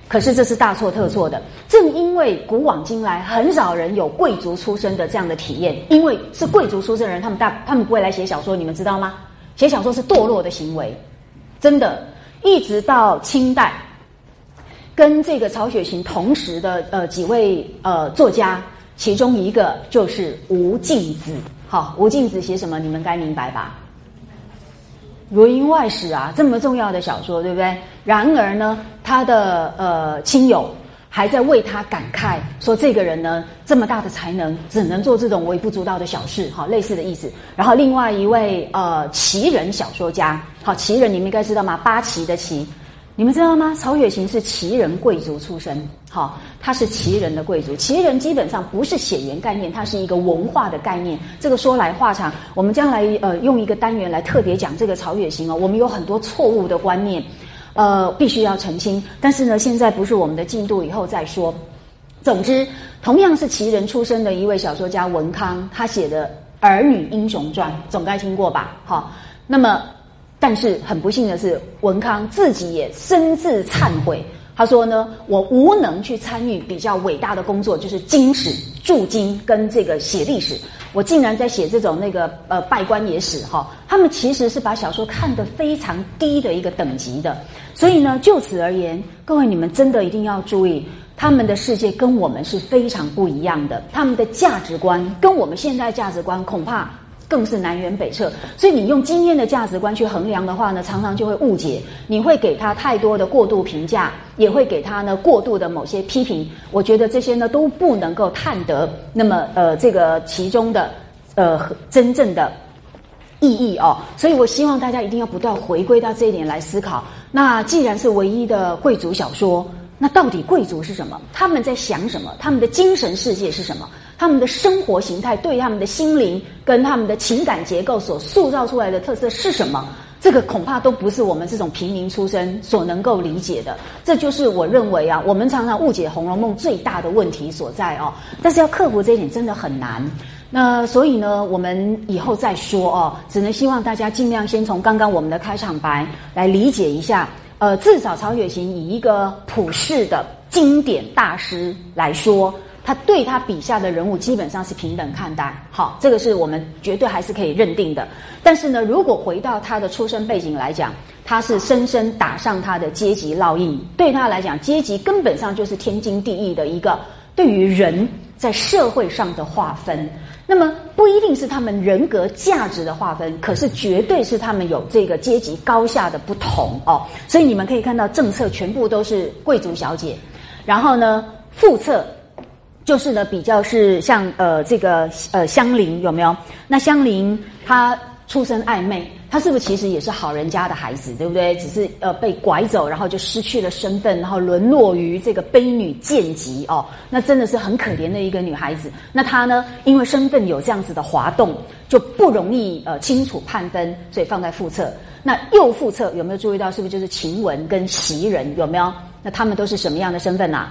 可是这是大错特错的。正因为古往今来很少人有贵族出身的这样的体验，因为是贵族出身的人，他们大他们不会来写小说，你们知道吗？写小说是堕落的行为，真的。一直到清代，跟这个曹雪芹同时的呃几位呃作家，其中一个就是吴敬梓。好，吴敬梓写什么？你们该明白吧？《如云外史》啊，这么重要的小说，对不对？然而呢，他的呃亲友还在为他感慨，说这个人呢这么大的才能，只能做这种微不足道的小事，好类似的意思。然后另外一位呃奇人小说家，好奇人你们应该知道吗？八旗的旗。你们知道吗？曹雪芹是奇人贵族出身，好，他是奇人的贵族。奇人基本上不是血缘概念，它是一个文化的概念。这个说来话长，我们将来呃用一个单元来特别讲这个曹雪芹哦。我们有很多错误的观念，呃，必须要澄清。但是呢，现在不是我们的进度，以后再说。总之，同样是奇人出身的一位小说家文康，他写的《儿女英雄传》，总该听过吧？好，那么。但是很不幸的是，文康自己也深自忏悔。他说呢：“我无能去参与比较伟大的工作，就是经史、注经跟这个写历史。我竟然在写这种那个呃拜官野史哈。他们其实是把小说看得非常低的一个等级的。所以呢，就此而言，各位你们真的一定要注意，他们的世界跟我们是非常不一样的，他们的价值观跟我们现在价值观恐怕。”更是南辕北辙，所以你用今天的价值观去衡量的话呢，常常就会误解，你会给他太多的过度评价，也会给他呢过度的某些批评。我觉得这些呢都不能够探得那么呃这个其中的呃真正的意义哦。所以我希望大家一定要不断回归到这一点来思考。那既然是唯一的贵族小说，那到底贵族是什么？他们在想什么？他们的精神世界是什么？他们的生活形态对他们的心灵跟他们的情感结构所塑造出来的特色是什么？这个恐怕都不是我们这种平民出身所能够理解的。这就是我认为啊，我们常常误解《红楼梦》最大的问题所在哦。但是要克服这一点真的很难。那所以呢，我们以后再说哦。只能希望大家尽量先从刚刚我们的开场白来理解一下。呃，至少曹雪芹以一个普世的经典大师来说。他对他笔下的人物基本上是平等看待，好，这个是我们绝对还是可以认定的。但是呢，如果回到他的出身背景来讲，他是深深打上他的阶级烙印。对他来讲，阶级根本上就是天经地义的一个对于人在社会上的划分。那么不一定是他们人格价值的划分，可是绝对是他们有这个阶级高下的不同哦。所以你们可以看到，政策全部都是贵族小姐，然后呢，副册。就是呢，比较是像呃这个呃香菱有没有？那香菱她出身暧昧，她是不是其实也是好人家的孩子，对不对？只是呃被拐走，然后就失去了身份，然后沦落于这个卑女贱籍哦。那真的是很可怜的一个女孩子。那她呢，因为身份有这样子的滑动，就不容易呃清楚判分，所以放在副册。那右副册有没有注意到？是不是就是晴雯跟袭人有没有？那他们都是什么样的身份呐？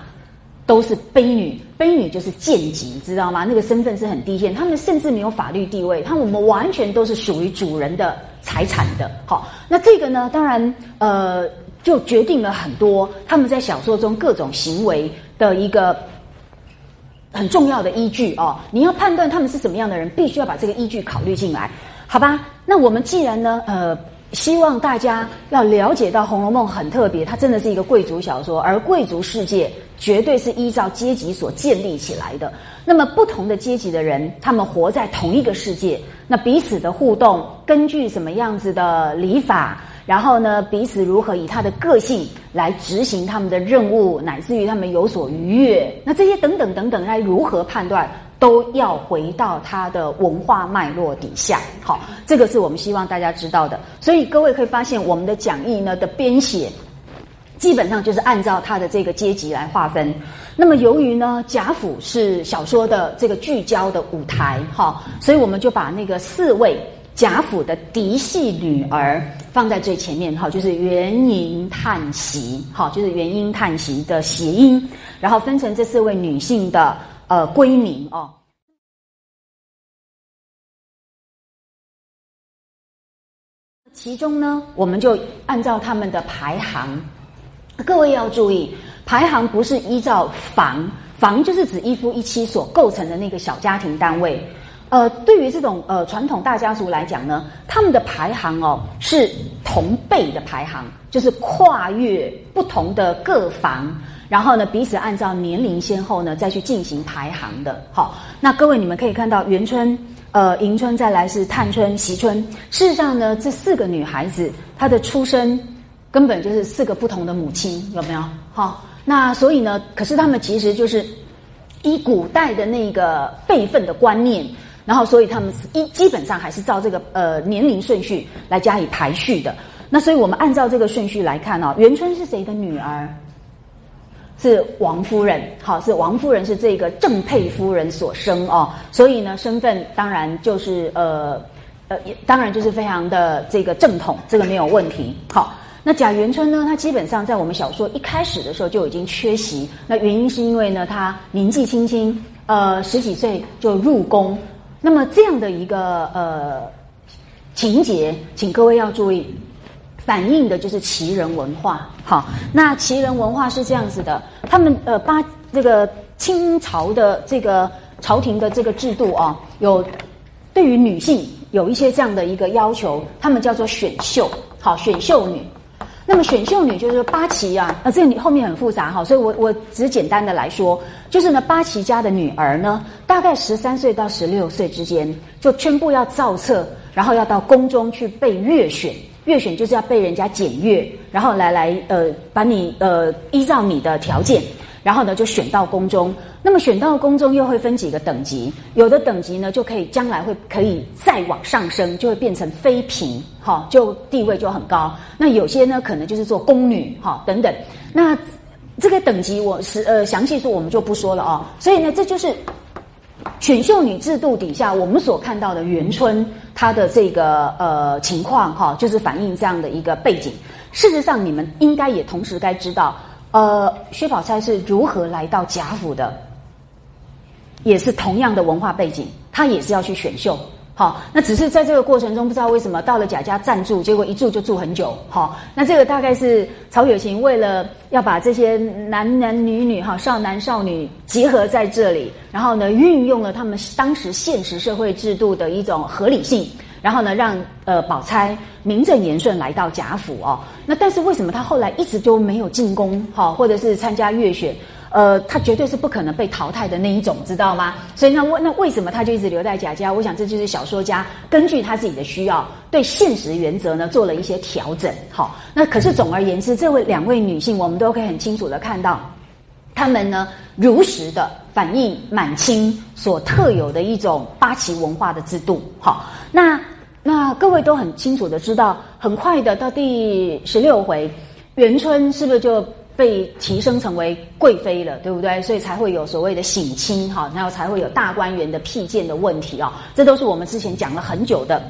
都是卑女，卑女就是贱籍，知道吗？那个身份是很低贱，他们甚至没有法律地位，他们我们完全都是属于主人的财产的。好，那这个呢，当然呃，就决定了很多他们在小说中各种行为的一个很重要的依据哦。你要判断他们是什么样的人，必须要把这个依据考虑进来，好吧？那我们既然呢，呃。希望大家要了解到《红楼梦》很特别，它真的是一个贵族小说，而贵族世界绝对是依照阶级所建立起来的。那么不同的阶级的人，他们活在同一个世界，那彼此的互动，根据什么样子的礼法，然后呢，彼此如何以他的个性来执行他们的任务，乃至于他们有所愉悦，那这些等等等等，该如何判断？都要回到它的文化脉络底下，好，这个是我们希望大家知道的。所以各位可以发现，我们的讲义呢的编写，基本上就是按照它的这个阶级来划分。那么由于呢贾府是小说的这个聚焦的舞台，哈，所以我们就把那个四位贾府的嫡系女儿放在最前面，哈，就是元婴叹息，哈，就是元婴叹息的谐音，然后分成这四位女性的。呃，归名哦。其中呢，我们就按照他们的排行。各位要注意，排行不是依照房，房就是指一夫一妻所构成的那个小家庭单位。呃，对于这种呃传统大家族来讲呢，他们的排行哦是同辈的排行，就是跨越不同的各房。然后呢，彼此按照年龄先后呢，再去进行排行的。好，那各位你们可以看到，元春、呃，迎春，再来是探春、惜春。事实上呢，这四个女孩子她的出生根本就是四个不同的母亲，有没有？好，那所以呢，可是他们其实就是以古代的那个辈分的观念，然后所以他们是一基本上还是照这个呃年龄顺序来加以排序的。那所以我们按照这个顺序来看哦，元春是谁的女儿？是王夫人，好，是王夫人是这个正配夫人所生哦，所以呢，身份当然就是呃呃，当然就是非常的这个正统，这个没有问题。好，那贾元春呢，她基本上在我们小说一开始的时候就已经缺席，那原因是因为呢，她年纪轻轻，呃，十几岁就入宫，那么这样的一个呃情节，请各位要注意。反映的就是旗人文化，好，那旗人文化是这样子的，他们呃八这个清朝的这个朝廷的这个制度啊，有对于女性有一些这样的一个要求，他们叫做选秀，好，选秀女。那么选秀女就是说八旗啊，啊，这个后面很复杂哈，所以我我只简单的来说，就是呢八旗家的女儿呢，大概十三岁到十六岁之间，就全部要造册，然后要到宫中去被阅选。月选就是要被人家检阅，然后来来呃，把你呃依照你的条件，然后呢就选到宫中。那么选到宫中又会分几个等级，有的等级呢就可以将来会可以再往上升，就会变成妃嫔，哈，就地位就很高。那有些呢可能就是做宫女，哈，等等。那这个等级我是呃详细说我们就不说了哦。所以呢这就是选秀女制度底下，我们所看到的元春，她的这个呃情况哈，就是反映这样的一个背景。事实上，你们应该也同时该知道，呃，薛宝钗是如何来到贾府的，也是同样的文化背景，她也是要去选秀。好，那只是在这个过程中，不知道为什么到了贾家暂住，结果一住就住很久。好，那这个大概是曹雪芹为了要把这些男男女女哈少男少女结合在这里，然后呢，运用了他们当时现实社会制度的一种合理性，然后呢，让呃宝钗名正言顺来到贾府哦。那但是为什么他后来一直就没有进宫哈，或者是参加月选？呃，他绝对是不可能被淘汰的那一种，知道吗？所以那为那为什么他就一直留在贾家？我想这就是小说家根据他自己的需要，对现实原则呢做了一些调整。好，那可是总而言之，这位两位女性，我们都可以很清楚的看到，她们呢如实的反映满清所特有的一种八旗文化的制度。好，那那各位都很清楚的知道，很快的到第十六回，元春是不是就？被提升成为贵妃了，对不对？所以才会有所谓的省亲哈，然后才会有大观园的辟建的问题啊，这都是我们之前讲了很久的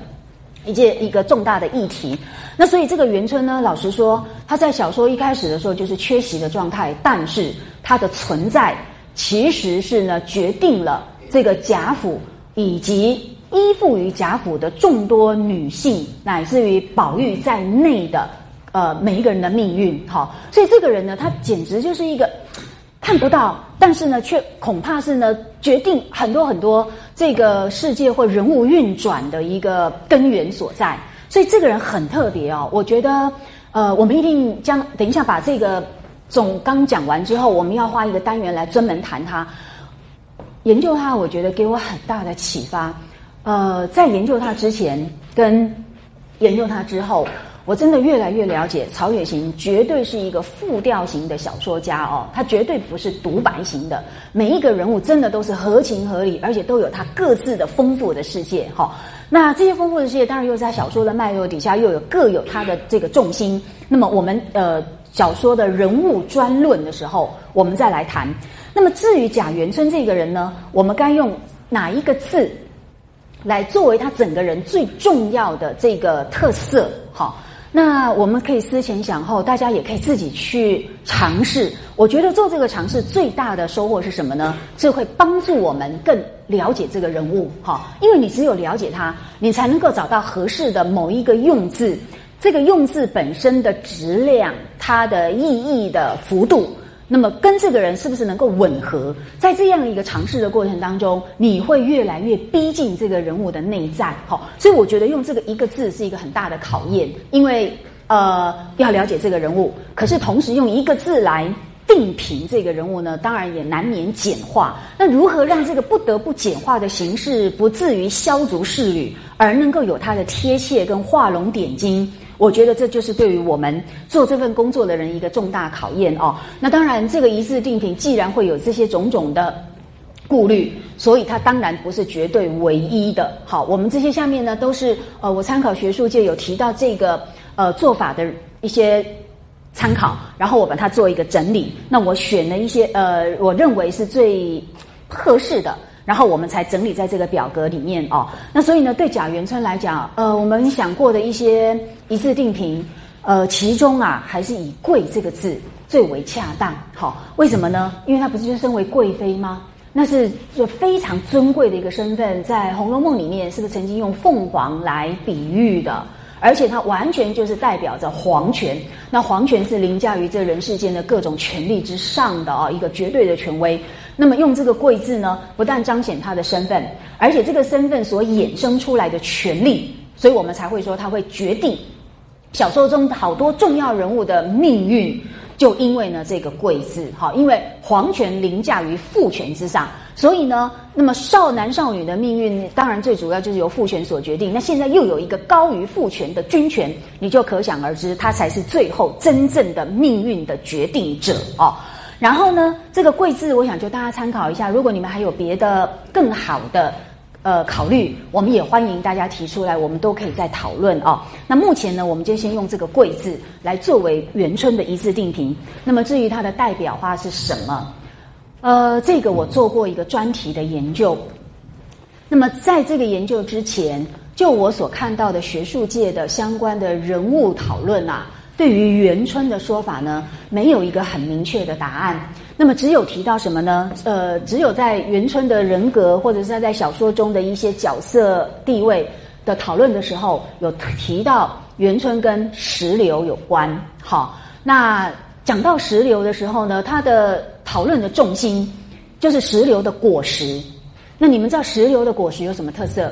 一件一个重大的议题。那所以这个元春呢，老实说，他在小说一开始的时候就是缺席的状态，但是他的存在其实是呢决定了这个贾府以及依附于贾府的众多女性，乃至于宝玉在内的。呃，每一个人的命运，哈，所以这个人呢，他简直就是一个看不到，但是呢，却恐怕是呢，决定很多很多这个世界或人物运转的一个根源所在。所以这个人很特别哦，我觉得，呃，我们一定将等一下把这个总纲讲完之后，我们要花一个单元来专门谈他，研究他。我觉得给我很大的启发。呃，在研究他之前跟研究他之后。我真的越来越了解曹雪芹，绝对是一个复调型的小说家哦，他绝对不是独白型的，每一个人物真的都是合情合理，而且都有他各自的丰富的世界哈。那这些丰富的世界，当然又在小说的脉络底下，又有各有他的这个重心。那么我们呃小说的人物专论的时候，我们再来谈。那么至于贾元春这个人呢，我们该用哪一个字来作为他整个人最重要的这个特色？哈。那我们可以思前想后，大家也可以自己去尝试。我觉得做这个尝试最大的收获是什么呢？这会帮助我们更了解这个人物，哈。因为你只有了解他，你才能够找到合适的某一个用字，这个用字本身的质量，它的意义的幅度。那么跟这个人是不是能够吻合？在这样一个尝试的过程当中，你会越来越逼近这个人物的内在，好，所以我觉得用这个一个字是一个很大的考验，因为呃要了解这个人物，可是同时用一个字来定评这个人物呢，当然也难免简化。那如何让这个不得不简化的形式不至于削足适履，而能够有它的贴切跟画龙点睛？我觉得这就是对于我们做这份工作的人一个重大考验哦。那当然，这个一字定评既然会有这些种种的顾虑，所以它当然不是绝对唯一的。好，我们这些下面呢都是呃，我参考学术界有提到这个呃做法的一些参考，然后我把它做一个整理。那我选了一些呃，我认为是最合适的。然后我们才整理在这个表格里面哦。那所以呢，对贾元春来讲，呃，我们想过的一些一字定评，呃，其中啊，还是以“贵”这个字最为恰当。好，为什么呢？因为她不是就身为贵妃吗？那是就非常尊贵的一个身份，在《红楼梦》里面，是不是曾经用凤凰来比喻的？而且它完全就是代表着皇权。那皇权是凌驾于这人世间的各种权力之上的啊，一个绝对的权威。那么用这个“贵”字呢，不但彰显他的身份，而且这个身份所衍生出来的权利，所以我们才会说他会决定小说中好多重要人物的命运，就因为呢这个“贵”字，哈，因为皇权凌驾于父权之上，所以呢，那么少男少女的命运，当然最主要就是由父权所决定。那现在又有一个高于父权的君权，你就可想而知，他才是最后真正的命运的决定者哦。然后呢，这个“贵”字，我想就大家参考一下。如果你们还有别的更好的呃考虑，我们也欢迎大家提出来，我们都可以再讨论哦。那目前呢，我们就先用这个“贵”字来作为元春的一字定评。那么至于它的代表花是什么，呃，这个我做过一个专题的研究。那么在这个研究之前，就我所看到的学术界的相关的人物讨论啊，对于元春的说法呢，没有一个很明确的答案。那么只有提到什么呢？呃，只有在元春的人格，或者是在小说中的一些角色地位的讨论的时候，有提到元春跟石榴有关。好，那讲到石榴的时候呢，它的讨论的重心就是石榴的果实。那你们知道石榴的果实有什么特色？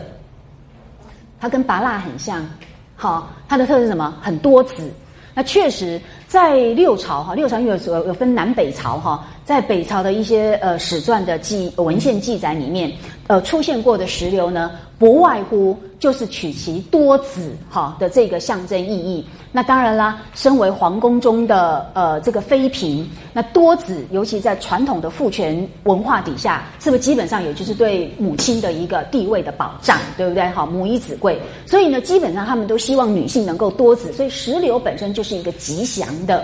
它跟拔蜡很像，好，它的特色是什么？很多籽。那确实在六朝哈，六朝有有有分南北朝哈，在北朝的一些呃史传的记文献记载里面，呃出现过的石榴呢，不外乎就是取其多子哈的这个象征意义。那当然啦，身为皇宫中的呃这个妃嫔，那多子，尤其在传统的父权文化底下，是不是基本上也就是对母亲的一个地位的保障，对不对？好，母以子贵，所以呢，基本上他们都希望女性能够多子，所以石榴本身就是一个吉祥的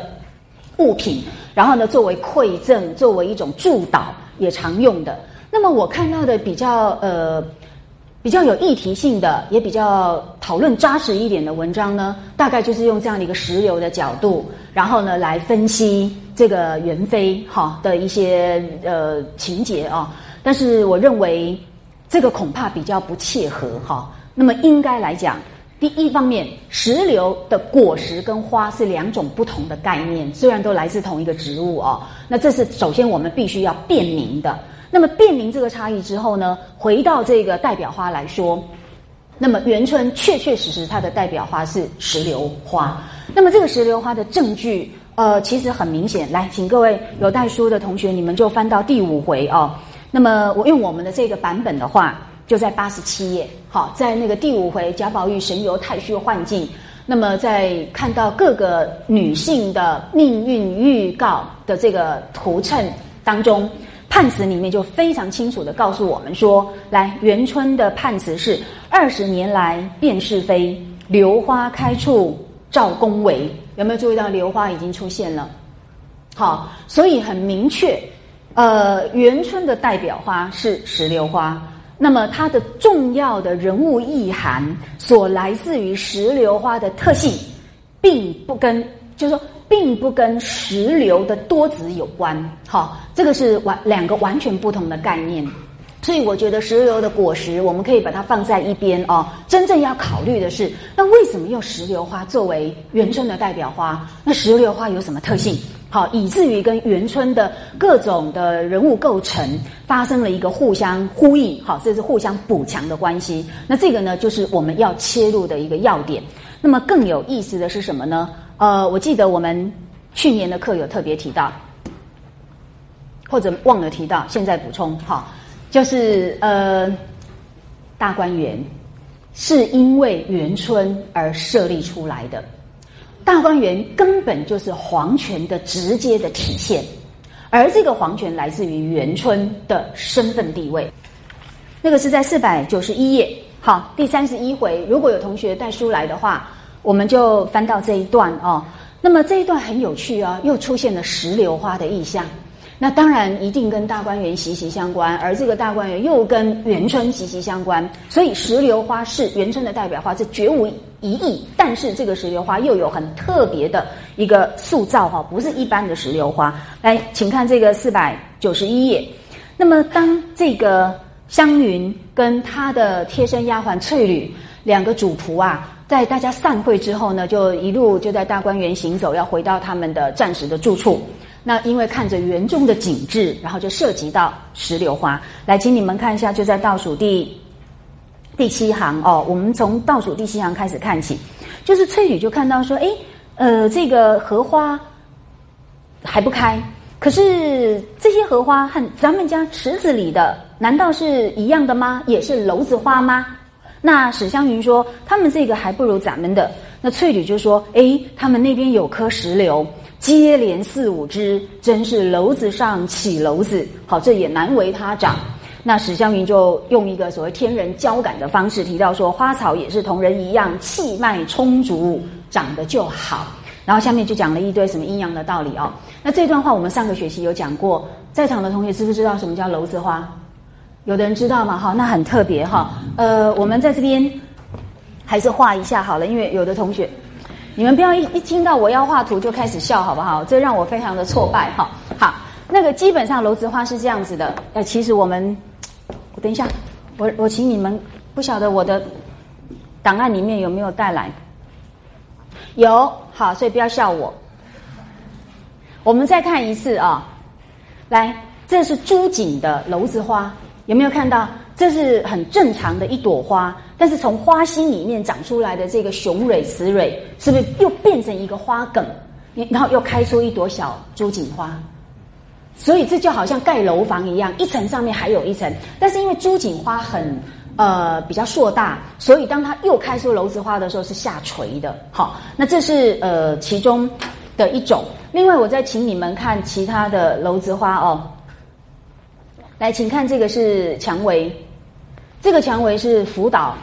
物品，然后呢，作为馈赠，作为一种祝祷也常用的。那么我看到的比较呃。比较有议题性的，也比较讨论扎实一点的文章呢，大概就是用这样的一个石榴的角度，然后呢来分析这个元妃哈的一些呃情节啊。但是我认为这个恐怕比较不切合哈。那么应该来讲，第一方面，石榴的果实跟花是两种不同的概念，虽然都来自同一个植物哦。那这是首先我们必须要辨明的。那么辨明这个差异之后呢，回到这个代表花来说，那么元春确确实实它的代表花是石榴花。那么这个石榴花的证据，呃，其实很明显。来，请各位有带书的同学，你们就翻到第五回哦。那么我用我们的这个版本的话，就在八十七页。好，在那个第五回贾宝玉神游太虚幻境，那么在看到各个女性的命运预告的这个图衬当中。判词里面就非常清楚的告诉我们说，来元春的判词是二十年来辨是非，榴花开处照宫闱。有没有注意到榴花已经出现了？好，所以很明确，呃，元春的代表花是石榴花。那么它的重要的人物意涵所来自于石榴花的特性，并不跟，就是说。并不跟石榴的多子有关，好，这个是完两个完全不同的概念，所以我觉得石榴的果实我们可以把它放在一边哦。真正要考虑的是，那为什么用石榴花作为元春的代表花？那石榴花有什么特性？好，以至于跟元春的各种的人物构成发生了一个互相呼应，好，这是互相补强的关系。那这个呢，就是我们要切入的一个要点。那么更有意思的是什么呢？呃，我记得我们去年的课有特别提到，或者忘了提到，现在补充哈，就是呃，大观园是因为元春而设立出来的，大观园根本就是皇权的直接的体现，而这个皇权来自于元春的身份地位，那个是在四百九十一页，好，第三十一回，如果有同学带书来的话。我们就翻到这一段哦，那么这一段很有趣啊，又出现了石榴花的意象，那当然一定跟大观园息息相关，而这个大观园又跟元春息息相关，所以石榴花是元春的代表花，这绝无疑义。但是这个石榴花又有很特别的一个塑造哈，不是一般的石榴花。来，请看这个四百九十一页，那么当这个湘云跟她的贴身丫鬟翠缕两个主仆啊。在大家散会之后呢，就一路就在大观园行走，要回到他们的暂时的住处。那因为看着园中的景致，然后就涉及到石榴花。来，请你们看一下，就在倒数第第七行哦。我们从倒数第七行开始看起，就是翠羽就看到说，哎，呃，这个荷花还不开，可是这些荷花和咱们家池子里的难道是一样的吗？也是楼子花吗？那史湘云说：“他们这个还不如咱们的。”那翠缕就说：“哎，他们那边有棵石榴，接连四五枝，真是篓子上起篓子。好，这也难为他长。”那史湘云就用一个所谓天人交感的方式提到说：“花草也是同人一样，气脉充足，长得就好。”然后下面就讲了一堆什么阴阳的道理哦。那这段话我们上个学期有讲过，在场的同学知不知道什么叫篓子花？有的人知道吗？哈，那很特别哈。呃，我们在这边还是画一下好了，因为有的同学，你们不要一一听到我要画图就开始笑，好不好？这让我非常的挫败哈。好，那个基本上楼子花是这样子的。呃，其实我们，我等一下，我我请你们，不晓得我的档案里面有没有带来？有，好，所以不要笑我。我们再看一次啊，来，这是朱槿的楼子花。有没有看到？这是很正常的一朵花，但是从花心里面长出来的这个雄蕊、雌蕊，是不是又变成一个花梗？然后又开出一朵小朱槿花。所以这就好像盖楼房一样，一层上面还有一层。但是因为朱槿花很呃比较硕大，所以当它又开出楼子花的时候是下垂的。好，那这是呃其中的一种。另外，我再请你们看其他的楼子花哦。来，请看这个是蔷薇，这个蔷薇是福岛，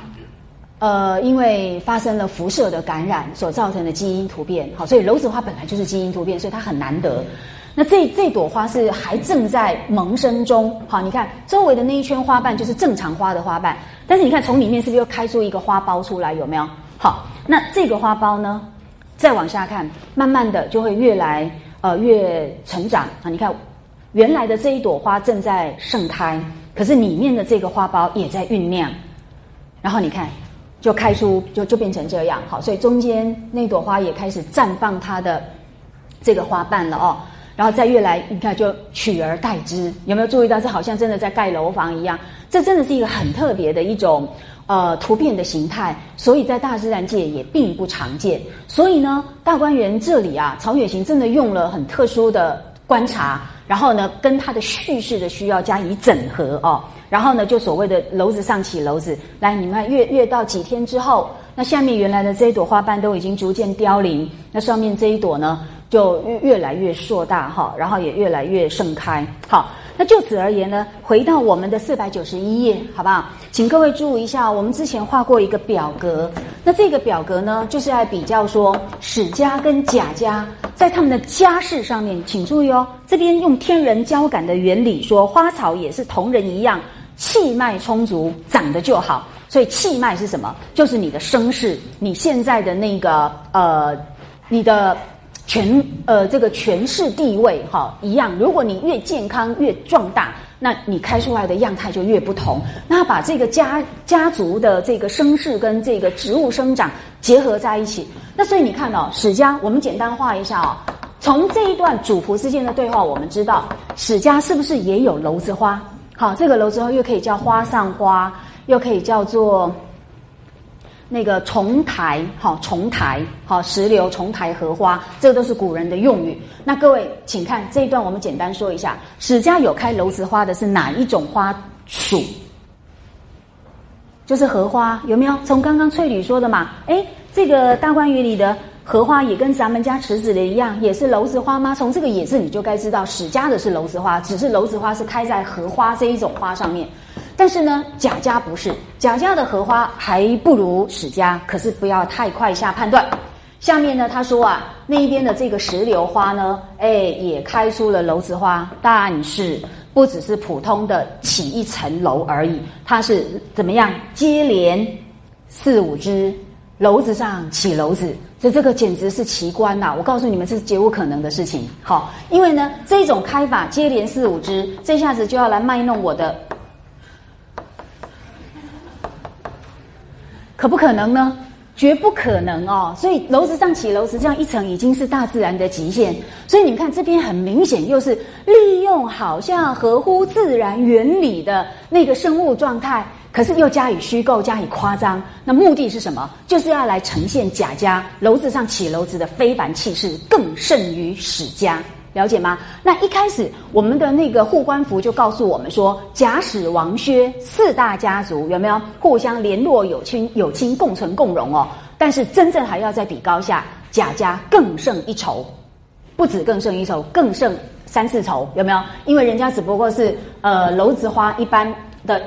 呃，因为发生了辐射的感染所造成的基因突变，好，所以楼子花本来就是基因突变，所以它很难得。那这这朵花是还正在萌生中，好，你看周围的那一圈花瓣就是正常花的花瓣，但是你看从里面是不是又开出一个花苞出来？有没有？好，那这个花苞呢，再往下看，慢慢的就会越来呃越成长啊，你看。原来的这一朵花正在盛开，可是里面的这个花苞也在酝酿，然后你看，就开出就就变成这样，好，所以中间那朵花也开始绽放它的这个花瓣了哦，然后再越来，你看就取而代之，有没有注意到？这好像真的在盖楼房一样，这真的是一个很特别的一种呃图片的形态，所以在大自然界也并不常见。所以呢，大观园这里啊，曹雪芹真的用了很特殊的观察。然后呢，跟它的叙事的需要加以整合哦。然后呢，就所谓的楼子上起楼子，来，你们看越越到几天之后，那下面原来的这一朵花瓣都已经逐渐凋零，那上面这一朵呢，就越越来越硕大哈，然后也越来越盛开。好，那就此而言呢，回到我们的四百九十一页，好不好？请各位注意一下，我们之前画过一个表格，那这个表格呢，就是在比较说史家跟贾家。在他们的家世上面，请注意哦，这边用天人交感的原理说，花草也是同人一样，气脉充足，长得就好。所以气脉是什么？就是你的声势，你现在的那个呃，你的权呃这个权势地位哈一样。如果你越健康越壮大，那你开出来的样态就越不同。那把这个家家族的这个声势跟这个植物生长结合在一起。那所以你看哦，史家，我们简单画一下哦。从这一段主仆之间的对话，我们知道史家是不是也有楼子花？好，这个楼子花又可以叫花上花，又可以叫做那个重台，好重台，好石榴重台荷花，这个都是古人的用语。那各位，请看这一段，我们简单说一下，史家有开楼子花的是哪一种花属？就是荷花，有没有？从刚刚翠缕说的嘛，哎。这个大观园里的荷花也跟咱们家池子的一样，也是楼子花吗？从这个“也”字你就该知道，史家的是楼子花，只是楼子花是开在荷花这一种花上面。但是呢，贾家不是，贾家的荷花还不如史家，可是不要太快下判断。下面呢，他说啊，那一边的这个石榴花呢，哎，也开出了楼子花，但是不只是普通的起一层楼而已，它是怎么样接连四五只。楼子上起楼子，这这个简直是奇观呐！我告诉你们，这是绝无可能的事情。好，因为呢，这种开法接连四五支，这下子就要来卖弄我的，可不可能呢？绝不可能哦！所以楼子上起楼子，这样一层已经是大自然的极限。所以你们看，这边很明显又是利用好像合乎自然原理的那个生物状态。可是又加以虚构，加以夸张，那目的是什么？就是要来呈现贾家楼子上起楼子的非凡气势，更胜于史家，了解吗？那一开始我们的那个护官符就告诉我们说，贾史王薛四大家族有没有互相联络有亲有亲共存共荣哦？但是真正还要再比高下，贾家更胜一筹，不止更胜一筹，更胜三四筹，有没有？因为人家只不过是呃楼子花一般的。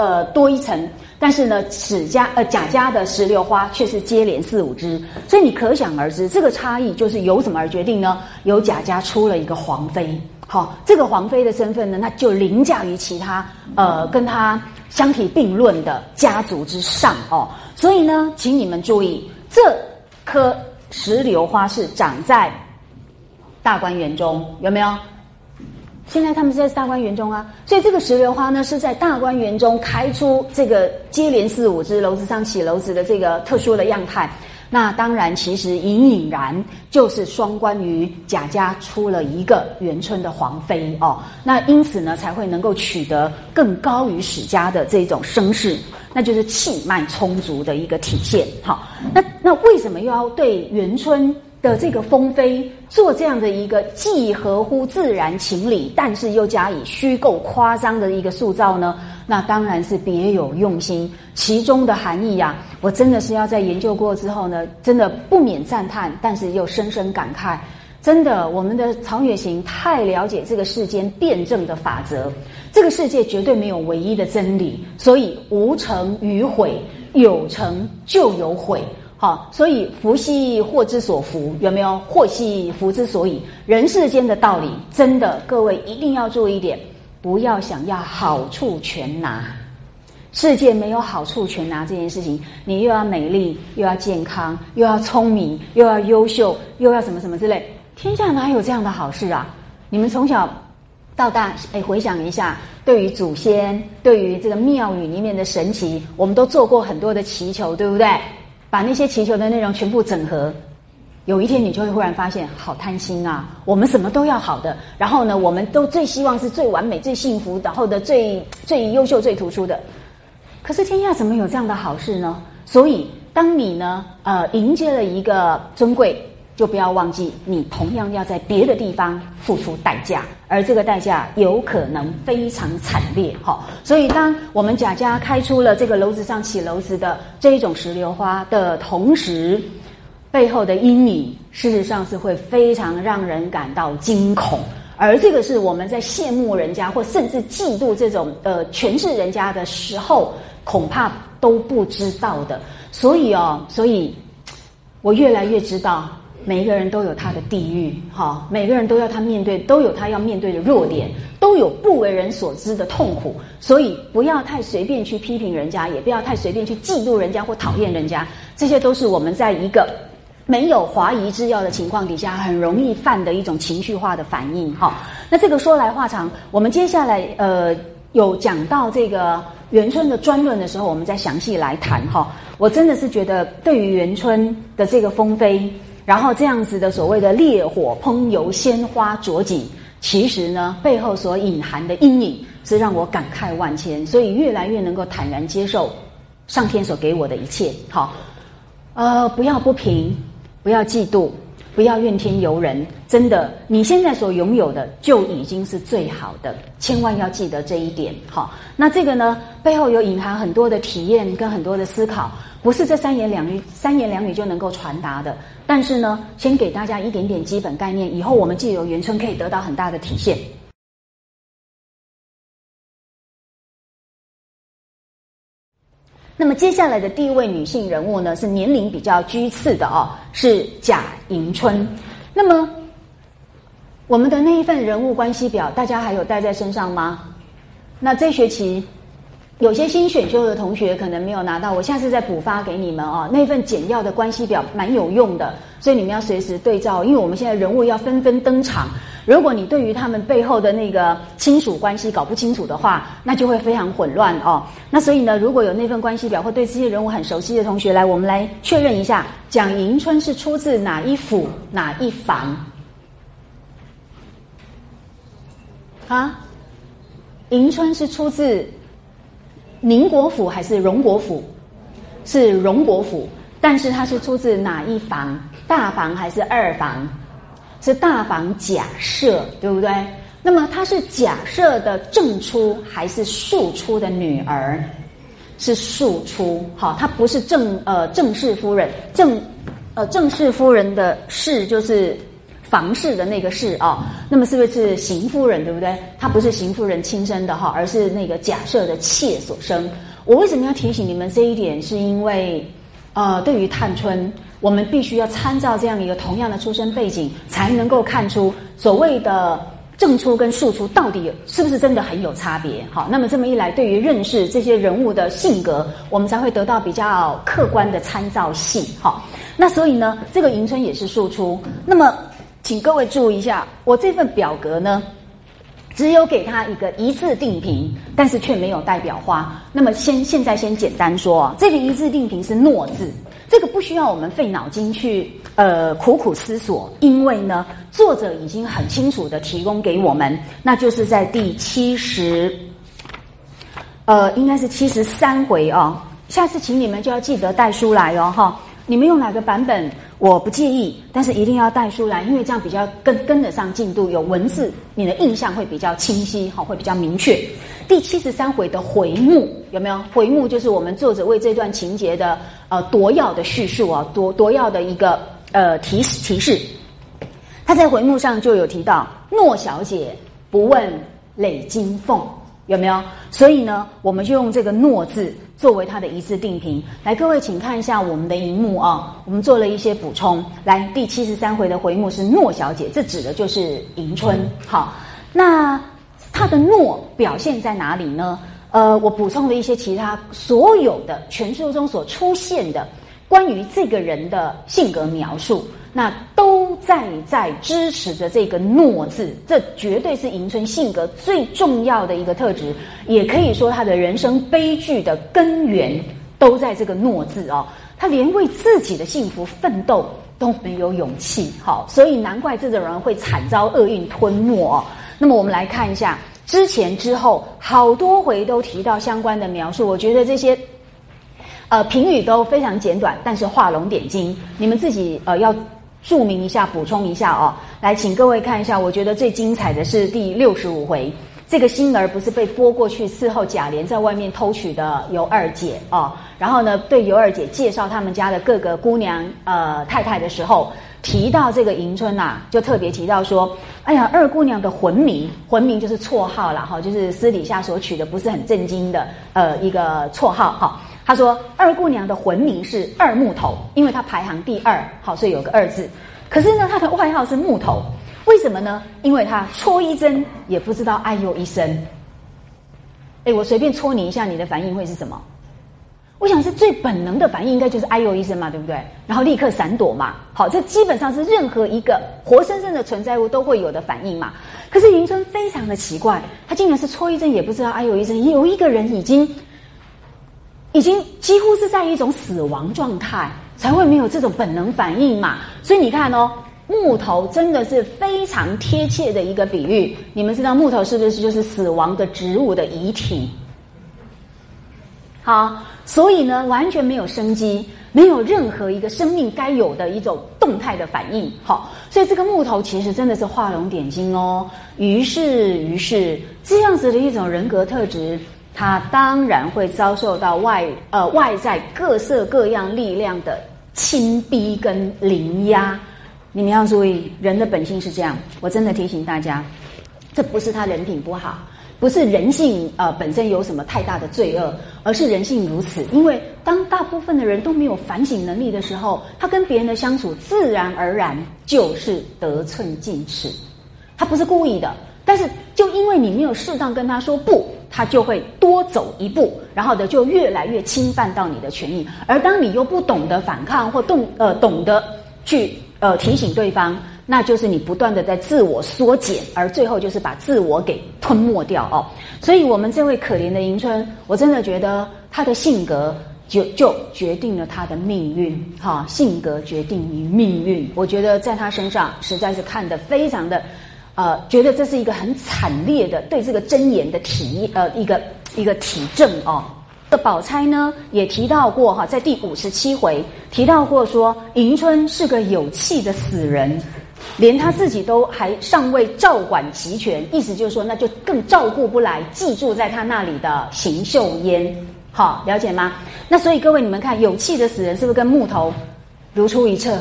呃，多一层，但是呢，史家呃贾家的石榴花却是接连四五枝，所以你可想而知，这个差异就是由什么而决定呢？由贾家出了一个皇妃，好，这个皇妃的身份呢，那就凌驾于其他呃跟她相提并论的家族之上哦。所以呢，请你们注意，这棵石榴花是长在大观园中，有没有？现在他们是在大观园中啊，所以这个石榴花呢，是在大观园中开出这个接连四五枝，楼子上起楼子的这个特殊的样态。那当然，其实隐隐然就是双关于贾家出了一个元春的皇妃哦。那因此呢，才会能够取得更高于史家的这种声势，那就是气脉充足的一个体现。好，那那为什么又要对元春？的这个封妃做这样的一个既合乎自然情理，但是又加以虚构夸张的一个塑造呢？那当然是别有用心，其中的含义呀，我真的是要在研究过之后呢，真的不免赞叹，但是又深深感慨。真的，我们的曹雪芹太了解这个世间辩证的法则，这个世界绝对没有唯一的真理，所以无成与毁，有成就有毁。好，所以福兮祸之所伏，有没有？祸兮福之所以。人世间的道理，真的，各位一定要注意一点，不要想要好处全拿。世界没有好处全拿这件事情，你又要美丽，又要健康，又要聪明，又要优秀，又要什么什么之类，天下哪有这样的好事啊？你们从小到大，哎，回想一下，对于祖先，对于这个庙宇里面的神奇，我们都做过很多的祈求，对不对？把那些祈求的内容全部整合，有一天你就会忽然发现，好贪心啊！我们什么都要好的，然后呢，我们都最希望是最完美、最幸福，然后的最最优秀、最突出的。可是天下怎么有这样的好事呢？所以，当你呢，呃，迎接了一个尊贵。就不要忘记，你同样要在别的地方付出代价，而这个代价有可能非常惨烈。哈，所以当我们贾家开出了这个楼子上起楼子的这一种石榴花的同时，背后的阴影事实上是会非常让人感到惊恐，而这个是我们在羡慕人家或甚至嫉妒这种呃权势人家的时候，恐怕都不知道的。所以哦，所以我越来越知道。每一个人都有他的地狱，哈，每个人都要他面对，都有他要面对的弱点，都有不为人所知的痛苦，所以不要太随便去批评人家，也不要太随便去嫉妒人家或讨厌人家，这些都是我们在一个没有华夷之要的情况底下很容易犯的一种情绪化的反应，哈。那这个说来话长，我们接下来呃有讲到这个元春的专论的时候，我们再详细来谈，哈。我真的是觉得对于元春的这个封妃。然后这样子的所谓的烈火烹油，鲜花着锦，其实呢背后所隐含的阴影是让我感慨万千，所以越来越能够坦然接受上天所给我的一切。好，呃，不要不平，不要嫉妒。不要怨天尤人，真的，你现在所拥有的就已经是最好的，千万要记得这一点。好，那这个呢，背后有隐含很多的体验跟很多的思考，不是这三言两语、三言两语就能够传达的。但是呢，先给大家一点点基本概念，以后我们既有元春可以得到很大的体现。那么接下来的第一位女性人物呢，是年龄比较居次的哦，是贾迎春。那么我们的那一份人物关系表，大家还有带在身上吗？那这学期。有些新选修的同学可能没有拿到，我下次再补发给你们哦。那份简要的关系表蛮有用的，所以你们要随时对照，因为我们现在人物要纷纷登场。如果你对于他们背后的那个亲属关系搞不清楚的话，那就会非常混乱哦。那所以呢，如果有那份关系表或对这些人物很熟悉的同学来，我们来确认一下，蒋迎春是出自哪一府哪一房？啊，迎春是出自。宁国府还是荣国府？是荣国府，但是它是出自哪一房？大房还是二房？是大房假设，对不对？那么她是假设的正出还是庶出的女儿？是庶出，好，她不是正呃正室夫人，正呃正室夫人的氏就是。房氏的那个氏啊，那么是不是邢夫人对不对？她不是邢夫人亲生的哈，而是那个假设的妾所生。我为什么要提醒你们这一点？是因为，呃，对于探春，我们必须要参照这样一个同样的出生背景，才能够看出所谓的正出跟庶出到底是不是真的很有差别？好，那么这么一来，对于认识这些人物的性格，我们才会得到比较客观的参照系。好，那所以呢，这个迎春也是庶出。那么，请各位注意一下，我这份表格呢，只有给他一个一字定评，但是却没有代表花。那么，先现在先简单说，这个一字定评是诺字。这个不需要我们费脑筋去呃苦苦思索，因为呢，作者已经很清楚的提供给我们，那就是在第七十，呃，应该是七十三回哦。下次请你们就要记得带书来哦，哈。你们用哪个版本我不介意，但是一定要带书来，因为这样比较跟跟得上进度，有文字，你的印象会比较清晰，好，会比较明确。第七十三回的回目有没有？回目就是我们作者为这段情节的呃夺要的叙述啊，夺夺要的一个呃提示提示。他在回目上就有提到诺小姐不问累金凤有没有？所以呢，我们就用这个诺字作为他的一次定评。来，各位请看一下我们的荧幕啊，我们做了一些补充。来，第七十三回的回目是诺小姐，这指的就是迎春。好，那。她的诺表现在哪里呢？呃，我补充了一些其他所有的全书中所出现的关于这个人的性格描述，那都在在支持着这个诺字。这绝对是迎春性格最重要的一个特质，也可以说他的人生悲剧的根源都在这个诺字哦。他连为自己的幸福奋斗都没有勇气，好，所以难怪这种人会惨遭厄运吞没哦。那么我们来看一下之前之后好多回都提到相关的描述，我觉得这些呃评语都非常简短，但是画龙点睛，你们自己呃要注明一下、补充一下哦。来，请各位看一下，我觉得最精彩的是第六十五回，这个星儿不是被拨过去伺候贾琏在外面偷取的尤二姐哦，然后呢对尤二姐介绍他们家的各个姑娘呃太太的时候。提到这个迎春呐，就特别提到说：“哎呀，二姑娘的魂名，魂名就是绰号了哈，就是私底下所取的，不是很正经的呃一个绰号哈。”他说：“二姑娘的魂名是二木头，因为她排行第二，好，所以有个二字。可是呢，她的外号是木头，为什么呢？因为她戳一针也不知道哎呦一声。哎，我随便戳你一下，你的反应会是什么？”我想是最本能的反应，应该就是哎呦一声嘛，对不对？然后立刻闪躲嘛。好，这基本上是任何一个活生生的存在物都会有的反应嘛。可是迎春非常的奇怪，他竟然是戳一针也不知道哎呦一声。有一个人已经，已经几乎是在一种死亡状态，才会没有这种本能反应嘛。所以你看哦，木头真的是非常贴切的一个比喻。你们知道木头是不是就是死亡的植物的遗体？好，所以呢，完全没有生机，没有任何一个生命该有的一种动态的反应。好，所以这个木头其实真的是画龙点睛哦。于是，于是这样子的一种人格特质，他当然会遭受到外呃外在各色各样力量的侵逼跟凌压。你们要注意，人的本性是这样。我真的提醒大家，这不是他人品不好。不是人性呃本身有什么太大的罪恶，而是人性如此。因为当大部分的人都没有反省能力的时候，他跟别人的相处自然而然就是得寸进尺。他不是故意的，但是就因为你没有适当跟他说不，他就会多走一步，然后呢就越来越侵犯到你的权益。而当你又不懂得反抗或动呃懂得去呃提醒对方。那就是你不断的在自我缩减，而最后就是把自我给吞没掉哦。所以，我们这位可怜的迎春，我真的觉得他的性格就就决定了他的命运。哈，性格决定于命运。我觉得在他身上实在是看得非常的，呃，觉得这是一个很惨烈的对这个真言的体呃一个一个体证哦。这宝钗呢也提到过哈，在第五十七回提到过说，迎春是个有气的死人。连他自己都还尚未照管齐全，意思就是说，那就更照顾不来寄住在他那里的邢岫烟，好了解吗？那所以各位你们看，有气的死人是不是跟木头如出一辙？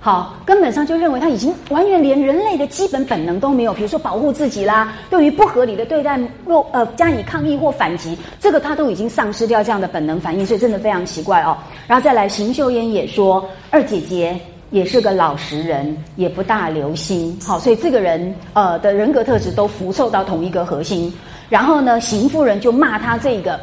好，根本上就认为他已经完全连人类的基本本能都没有，比如说保护自己啦，对于不合理的对待若呃加以抗议或反击，这个他都已经丧失掉这样的本能反应，所以真的非常奇怪哦。然后再来，邢秀烟也说二姐姐。也是个老实人，也不大留心。好，所以这个人呃的人格特质都辐凑到同一个核心。然后呢，邢夫人就骂他这个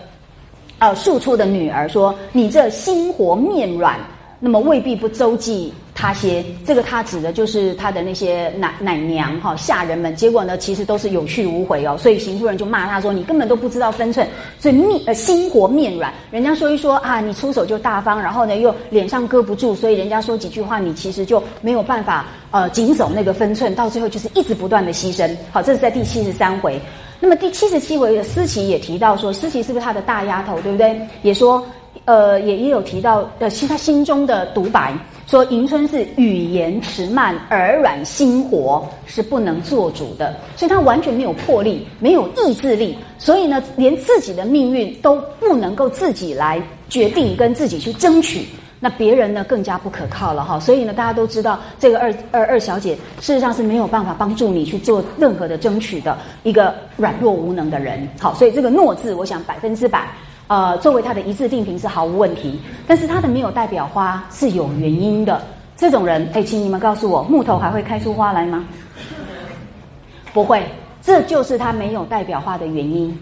呃庶出的女儿说：“你这心活面软。”那么未必不周济他些，这个他指的就是他的那些奶奶娘哈下人们。结果呢，其实都是有去无回哦。所以邢夫人就骂他说：“你根本都不知道分寸，所以面呃心活面软。人家说一说啊，你出手就大方，然后呢又脸上搁不住，所以人家说几句话，你其实就没有办法呃谨守那个分寸，到最后就是一直不断的牺牲。好，这是在第七十三回。那么第七十七回的思琪也提到说，思琪是不是他的大丫头，对不对？也说。呃，也也有提到，呃，其他心中的独白说，迎春是语言迟慢，耳软心活，是不能做主的，所以他完全没有魄力，没有意志力，所以呢，连自己的命运都不能够自己来决定，跟自己去争取，那别人呢更加不可靠了哈。所以呢，大家都知道，这个二二二小姐事实上是没有办法帮助你去做任何的争取的一个软弱无能的人。好，所以这个诺字，我想百分之百。呃，作为他的一致定评是毫无问题，但是他的没有代表花是有原因的。这种人，哎，请你们告诉我，木头还会开出花来吗？不会，这就是他没有代表花的原因。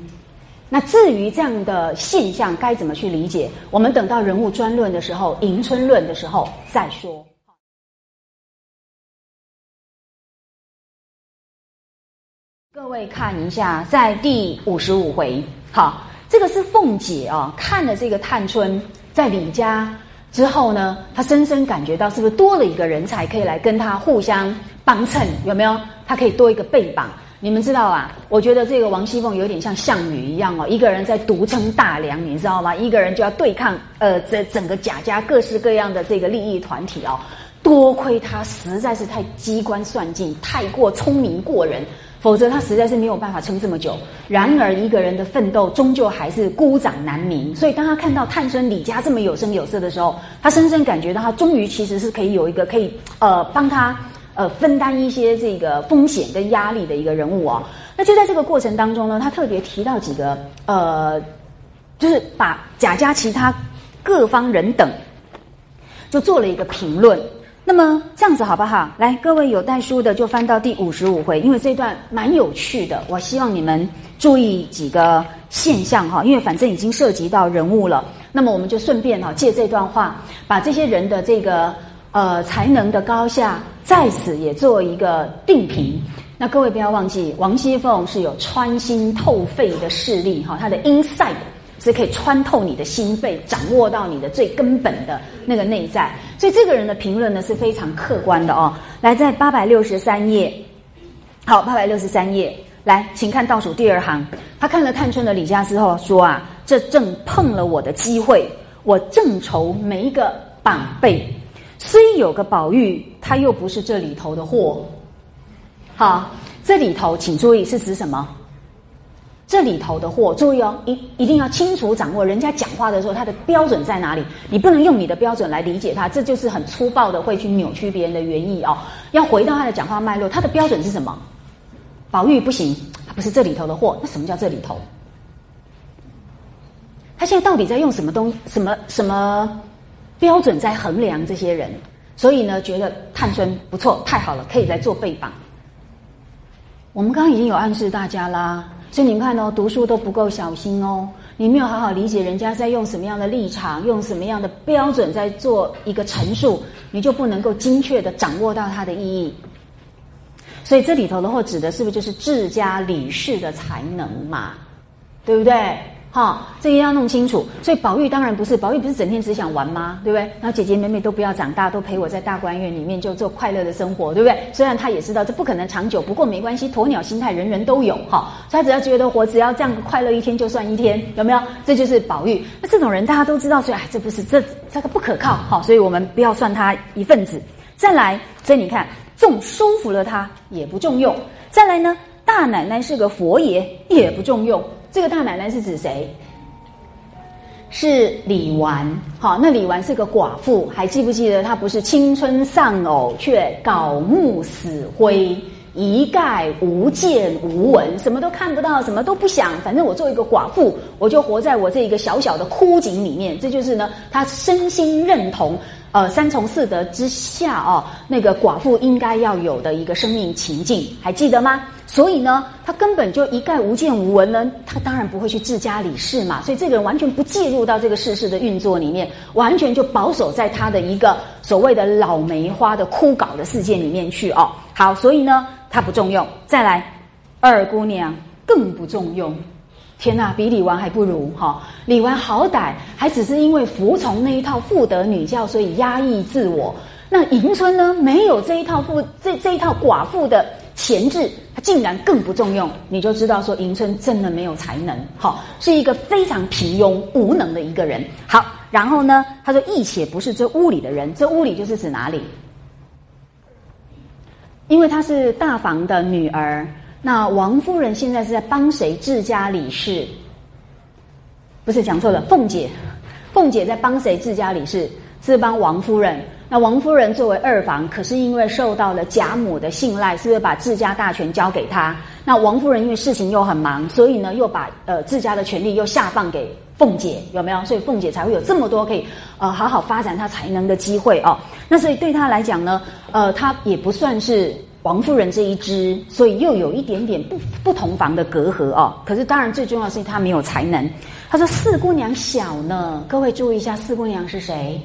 那至于这样的现象该怎么去理解，我们等到人物专论的时候，迎春论的时候再说。各位看一下，在第五十五回，好。这个是凤姐啊，看了这个探春在李家之后呢，她深深感觉到是不是多了一个人才可以来跟她互相帮衬，有没有？她可以多一个背膀。你们知道啊？我觉得这个王熙凤有点像项羽一样哦，一个人在独撑大梁，你知道吗？一个人就要对抗呃这整个贾家各式各样的这个利益团体哦。多亏她实在是太机关算尽，太过聪明过人。否则他实在是没有办法撑这么久。然而一个人的奋斗终究还是孤掌难鸣。所以当他看到探春李家这么有声有色的时候，他深深感觉到他终于其实是可以有一个可以呃帮他呃分担一些这个风险跟压力的一个人物哦。那就在这个过程当中呢，他特别提到几个呃，就是把贾家其他各方人等就做了一个评论。那么这样子好不好？来，各位有带书的就翻到第五十五回，因为这段蛮有趣的。我希望你们注意几个现象哈，因为反正已经涉及到人物了。那么我们就顺便哈借这段话，把这些人的这个呃才能的高下在此也做一个定评。那各位不要忘记，王熙凤是有穿心透肺的势力哈，她的 inside。是可以穿透你的心肺，掌握到你的最根本的那个内在。所以这个人的评论呢是非常客观的哦。来，在八百六十三页，好，八百六十三页，来，请看倒数第二行。他看了探春的李家之后说啊，这正碰了我的机会，我正愁没个绑背，虽有个宝玉，他又不是这里头的货。好，这里头请注意是指什么？这里头的货，注意哦，一一定要清楚掌握。人家讲话的时候，他的标准在哪里？你不能用你的标准来理解他，这就是很粗暴的，会去扭曲别人的原意哦。要回到他的讲话脉络，他的标准是什么？宝玉不行，他不是这里头的货。那什么叫这里头？他现在到底在用什么东什么什么标准在衡量这些人？所以呢，觉得探春不错，太好了，可以来做背榜。我们刚刚已经有暗示大家啦。所以你看哦，读书都不够小心哦，你没有好好理解人家在用什么样的立场，用什么样的标准在做一个陈述，你就不能够精确的掌握到它的意义。所以这里头的话，指的是不是就是治家理事的才能嘛？对不对？好，这个要弄清楚。所以宝玉当然不是，宝玉不是整天只想玩吗？对不对？然后姐姐妹妹都不要长大，都陪我在大观园里面就做快乐的生活，对不对？虽然他也知道这不可能长久，不过没关系，鸵鸟心态人人都有。哈，他只要觉得活，只要这样快乐一天就算一天，有没有？这就是宝玉。那这种人大家都知道，所以哎，这不是这这个不可靠。好，所以我们不要算他一份子。再来，所以你看，重收服了他也不重用。再来呢，大奶奶是个佛爷也不重用。这个大奶奶是指谁？是李纨。好，那李纨是个寡妇，还记不记得她不是青春丧偶，却槁木死灰，一概无见无闻，什么都看不到，什么都不想。反正我做一个寡妇，我就活在我这一个小小的枯井里面。这就是呢，她身心认同。呃三从四德之下哦，那个寡妇应该要有的一个生命情境，还记得吗？所以呢，他根本就一概无见无闻呢，他当然不会去治家理事嘛。所以这个人完全不介入到这个世事的运作里面，完全就保守在他的一个所谓的老梅花的枯槁的世界里面去哦。好，所以呢，他不重用。再来，二姑娘更不重用。天呐，比李纨还不如哈！李纨好歹还只是因为服从那一套妇德女教，所以压抑自我。那迎春呢，没有这一套妇这这一套寡妇的潜质，她竟然更不重用，你就知道说迎春真的没有才能，好，是一个非常平庸无能的一个人。好，然后呢，他说：“亦且不是这屋里的人，这屋里就是指哪里？因为她是大房的女儿。”那王夫人现在是在帮谁治家理事？不是讲错了，凤姐，凤姐在帮谁治家理事？是帮王夫人。那王夫人作为二房，可是因为受到了贾母的信赖，是不是把治家大权交给她？那王夫人因为事情又很忙，所以呢，又把呃治家的权利又下放给凤姐，有没有？所以凤姐才会有这么多可以呃好好发展她才能的机会哦。那所以对她来讲呢，呃，她也不算是。王夫人这一支，所以又有一点点不不同房的隔阂哦。可是当然最重要是她没有才能。他说四姑娘小呢，各位注意一下，四姑娘是谁？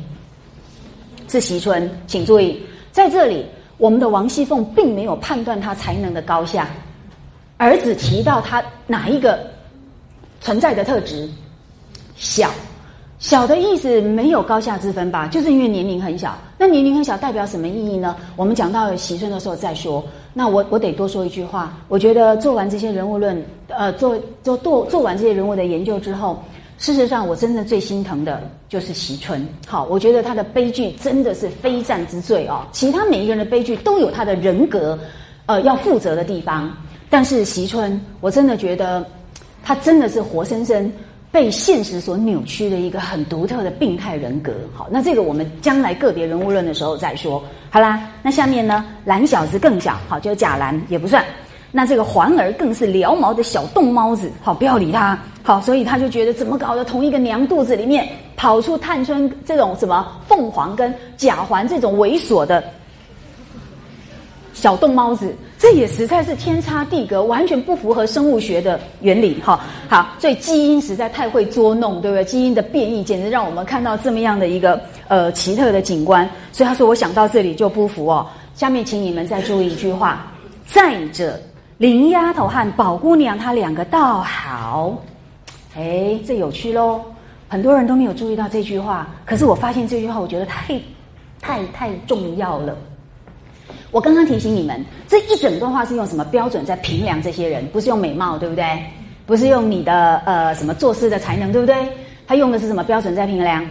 是惜春，请注意，在这里我们的王熙凤并没有判断她才能的高下，而只提到她哪一个存在的特质小。小的意思没有高下之分吧？就是因为年龄很小。那年龄很小代表什么意义呢？我们讲到喜春的时候再说。那我我得多说一句话。我觉得做完这些人物论，呃，做做做做完这些人物的研究之后，事实上我真的最心疼的就是喜春。好，我觉得他的悲剧真的是非战之罪哦。其他每一个人的悲剧都有他的人格，呃，要负责的地方。但是喜春，我真的觉得他真的是活生生。被现实所扭曲的一个很独特的病态人格。好，那这个我们将来个别人物论的时候再说。好啦，那下面呢，蓝小子更小，好，就贾兰也不算。那这个环儿更是撩毛的小冻猫子，好，不要理他。好，所以他就觉得怎么搞的，同一个娘肚子里面跑出探春这种什么凤凰跟贾环这种猥琐的小冻猫子。这也实在是天差地隔，完全不符合生物学的原理哈。好，所以基因实在太会捉弄，对不对？基因的变异简直让我们看到这么样的一个呃奇特的景观。所以他说：“我想到这里就不服哦。”下面请你们再注意一句话：再者，林丫头和宝姑娘她两个倒好。哎，这有趣喽！很多人都没有注意到这句话，可是我发现这句话，我觉得太太太重要了。我刚刚提醒你们，这一整段话是用什么标准在评量这些人？不是用美貌，对不对？不是用你的呃什么做事的才能，对不对？他用的是什么标准在评量？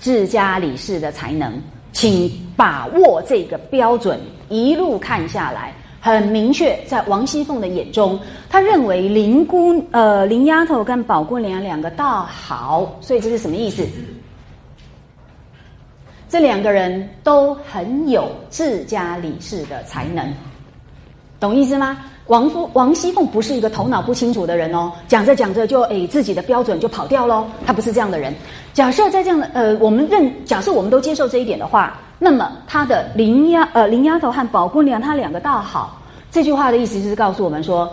治家理事的才能，请把握这个标准，一路看下来，很明确，在王熙凤的眼中，他认为林姑呃林丫头跟宝姑娘两个倒好，所以这是什么意思？这两个人都很有治家理事的才能，懂意思吗？王夫王熙凤不是一个头脑不清楚的人哦，讲着讲着就诶自己的标准就跑掉喽，他不是这样的人。假设在这样的呃，我们认假设我们都接受这一点的话，那么他的林丫呃林丫头和宝姑娘，他两个倒好。这句话的意思就是告诉我们说，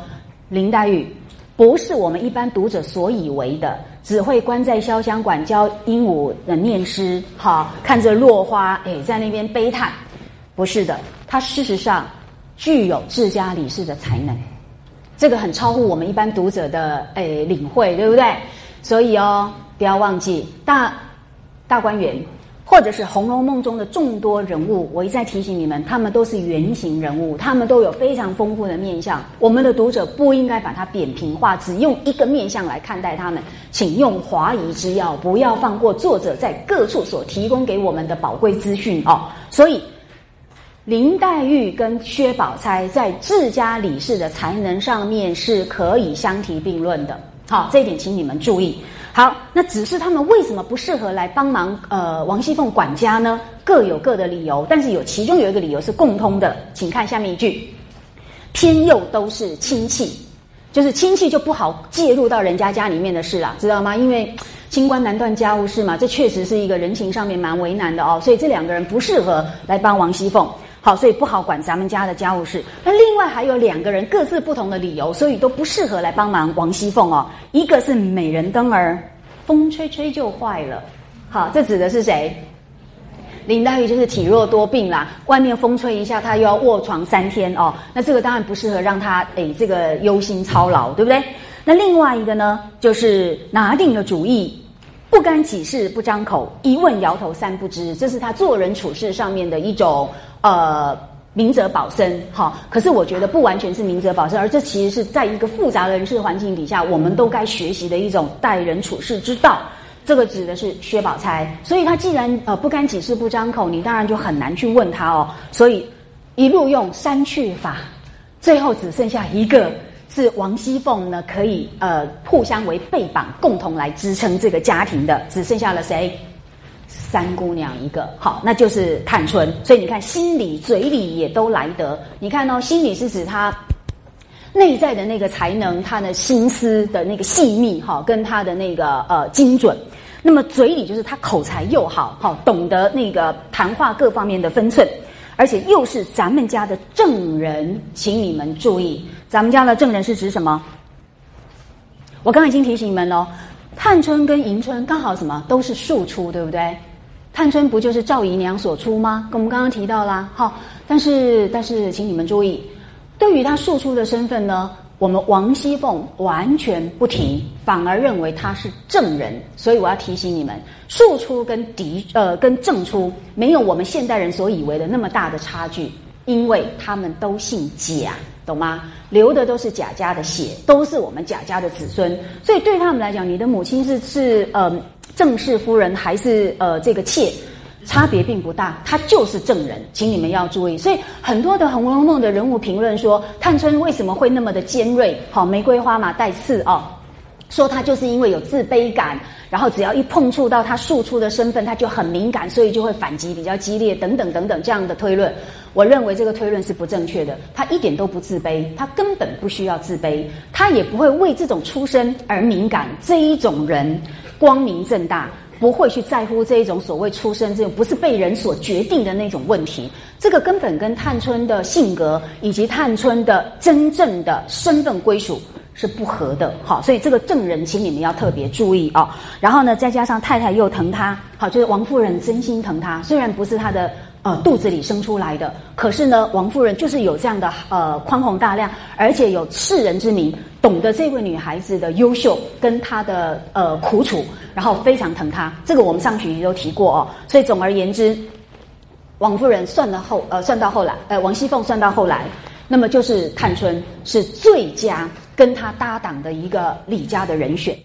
林黛玉不是我们一般读者所以为的。只会关在潇湘馆教鹦鹉的念诗，好看着落花，哎，在那边悲叹。不是的，他事实上具有治家理事的才能，这个很超乎我们一般读者的诶领会，对不对？所以哦，不要忘记大大观园。或者是《红楼梦》中的众多人物，我一再提醒你们，他们都是原型人物，他们都有非常丰富的面相。我们的读者不应该把它扁平化，只用一个面相来看待他们，请用华夷之药，不要放过作者在各处所提供给我们的宝贵资讯哦。所以，林黛玉跟薛宝钗在治家理事的才能上面是可以相提并论的。好，这一点请你们注意。好，那只是他们为什么不适合来帮忙？呃，王熙凤管家呢？各有各的理由，但是有其中有一个理由是共通的，请看下面一句：偏又都是亲戚，就是亲戚就不好介入到人家家里面的事啦，知道吗？因为清官难断家务事嘛，这确实是一个人情上面蛮为难的哦。所以这两个人不适合来帮王熙凤，好，所以不好管咱们家的家务事。那另外还有两个人各自不同的理由，所以都不适合来帮忙王熙凤哦。一个是美人灯儿，风吹吹就坏了。好，这指的是谁？林黛玉就是体弱多病啦，外面风吹一下，她又要卧床三天哦。那这个当然不适合让她诶这个忧心操劳，对不对？那另外一个呢，就是拿定了主意，不干己事不张口，一问摇头三不知，这是他做人处事上面的一种呃明哲保身。好，可是我觉得不完全是明哲保身，而这其实是在一个复杂的人事环境底下，我们都该学习的一种待人处事之道。这个指的是薛宝钗，所以他既然呃不干己事不张口，你当然就很难去问他哦。所以一路用删去法，最后只剩下一个是王熙凤呢，可以呃互相为背绑，共同来支撑这个家庭的，只剩下了谁？三姑娘一个，好，那就是探春。所以你看，心里嘴里也都来得。你看哦，心里是指他。内在的那个才能，他的心思的那个细密哈，跟他的那个呃精准。那么嘴里就是他口才又好哈，懂得那个谈话各方面的分寸，而且又是咱们家的证人，请你们注意，咱们家的证人是指什么？我刚刚已经提醒你们了，探春跟迎春刚好什么都是庶出，对不对？探春不就是赵姨娘所出吗？跟我们刚刚提到啦，好，但是但是请你们注意。对于他庶出的身份呢，我们王熙凤完全不提，反而认为他是正人。所以我要提醒你们，庶出跟嫡呃跟正出没有我们现代人所以为的那么大的差距，因为他们都姓贾，懂吗？流的都是贾家的血，都是我们贾家的子孙。所以对他们来讲，你的母亲是是呃正室夫人还是呃这个妾？差别并不大，她就是证人，请你们要注意。所以很多的《红楼梦》的人物评论说，探春为什么会那么的尖锐？好，玫瑰花嘛带刺哦，说他就是因为有自卑感，然后只要一碰触到他庶出的身份，他就很敏感，所以就会反击比较激烈，等等等等这样的推论。我认为这个推论是不正确的，他一点都不自卑，他根本不需要自卑，他也不会为这种出身而敏感。这一种人光明正大。不会去在乎这一种所谓出身，这种不是被人所决定的那种问题。这个根本跟探春的性格以及探春的真正的身份归属是不合的。好，所以这个证人，请你们要特别注意哦。然后呢，再加上太太又疼他，好，就是王夫人真心疼他，虽然不是他的。呃，肚子里生出来的，可是呢，王夫人就是有这样的呃宽宏大量，而且有世人之名，懂得这位女孩子的优秀跟她的呃苦楚，然后非常疼她。这个我们上学期都提过哦。所以总而言之，王夫人算到后呃算到后来，呃王熙凤算到后来，那么就是探春是最佳跟他搭档的一个李家的人选。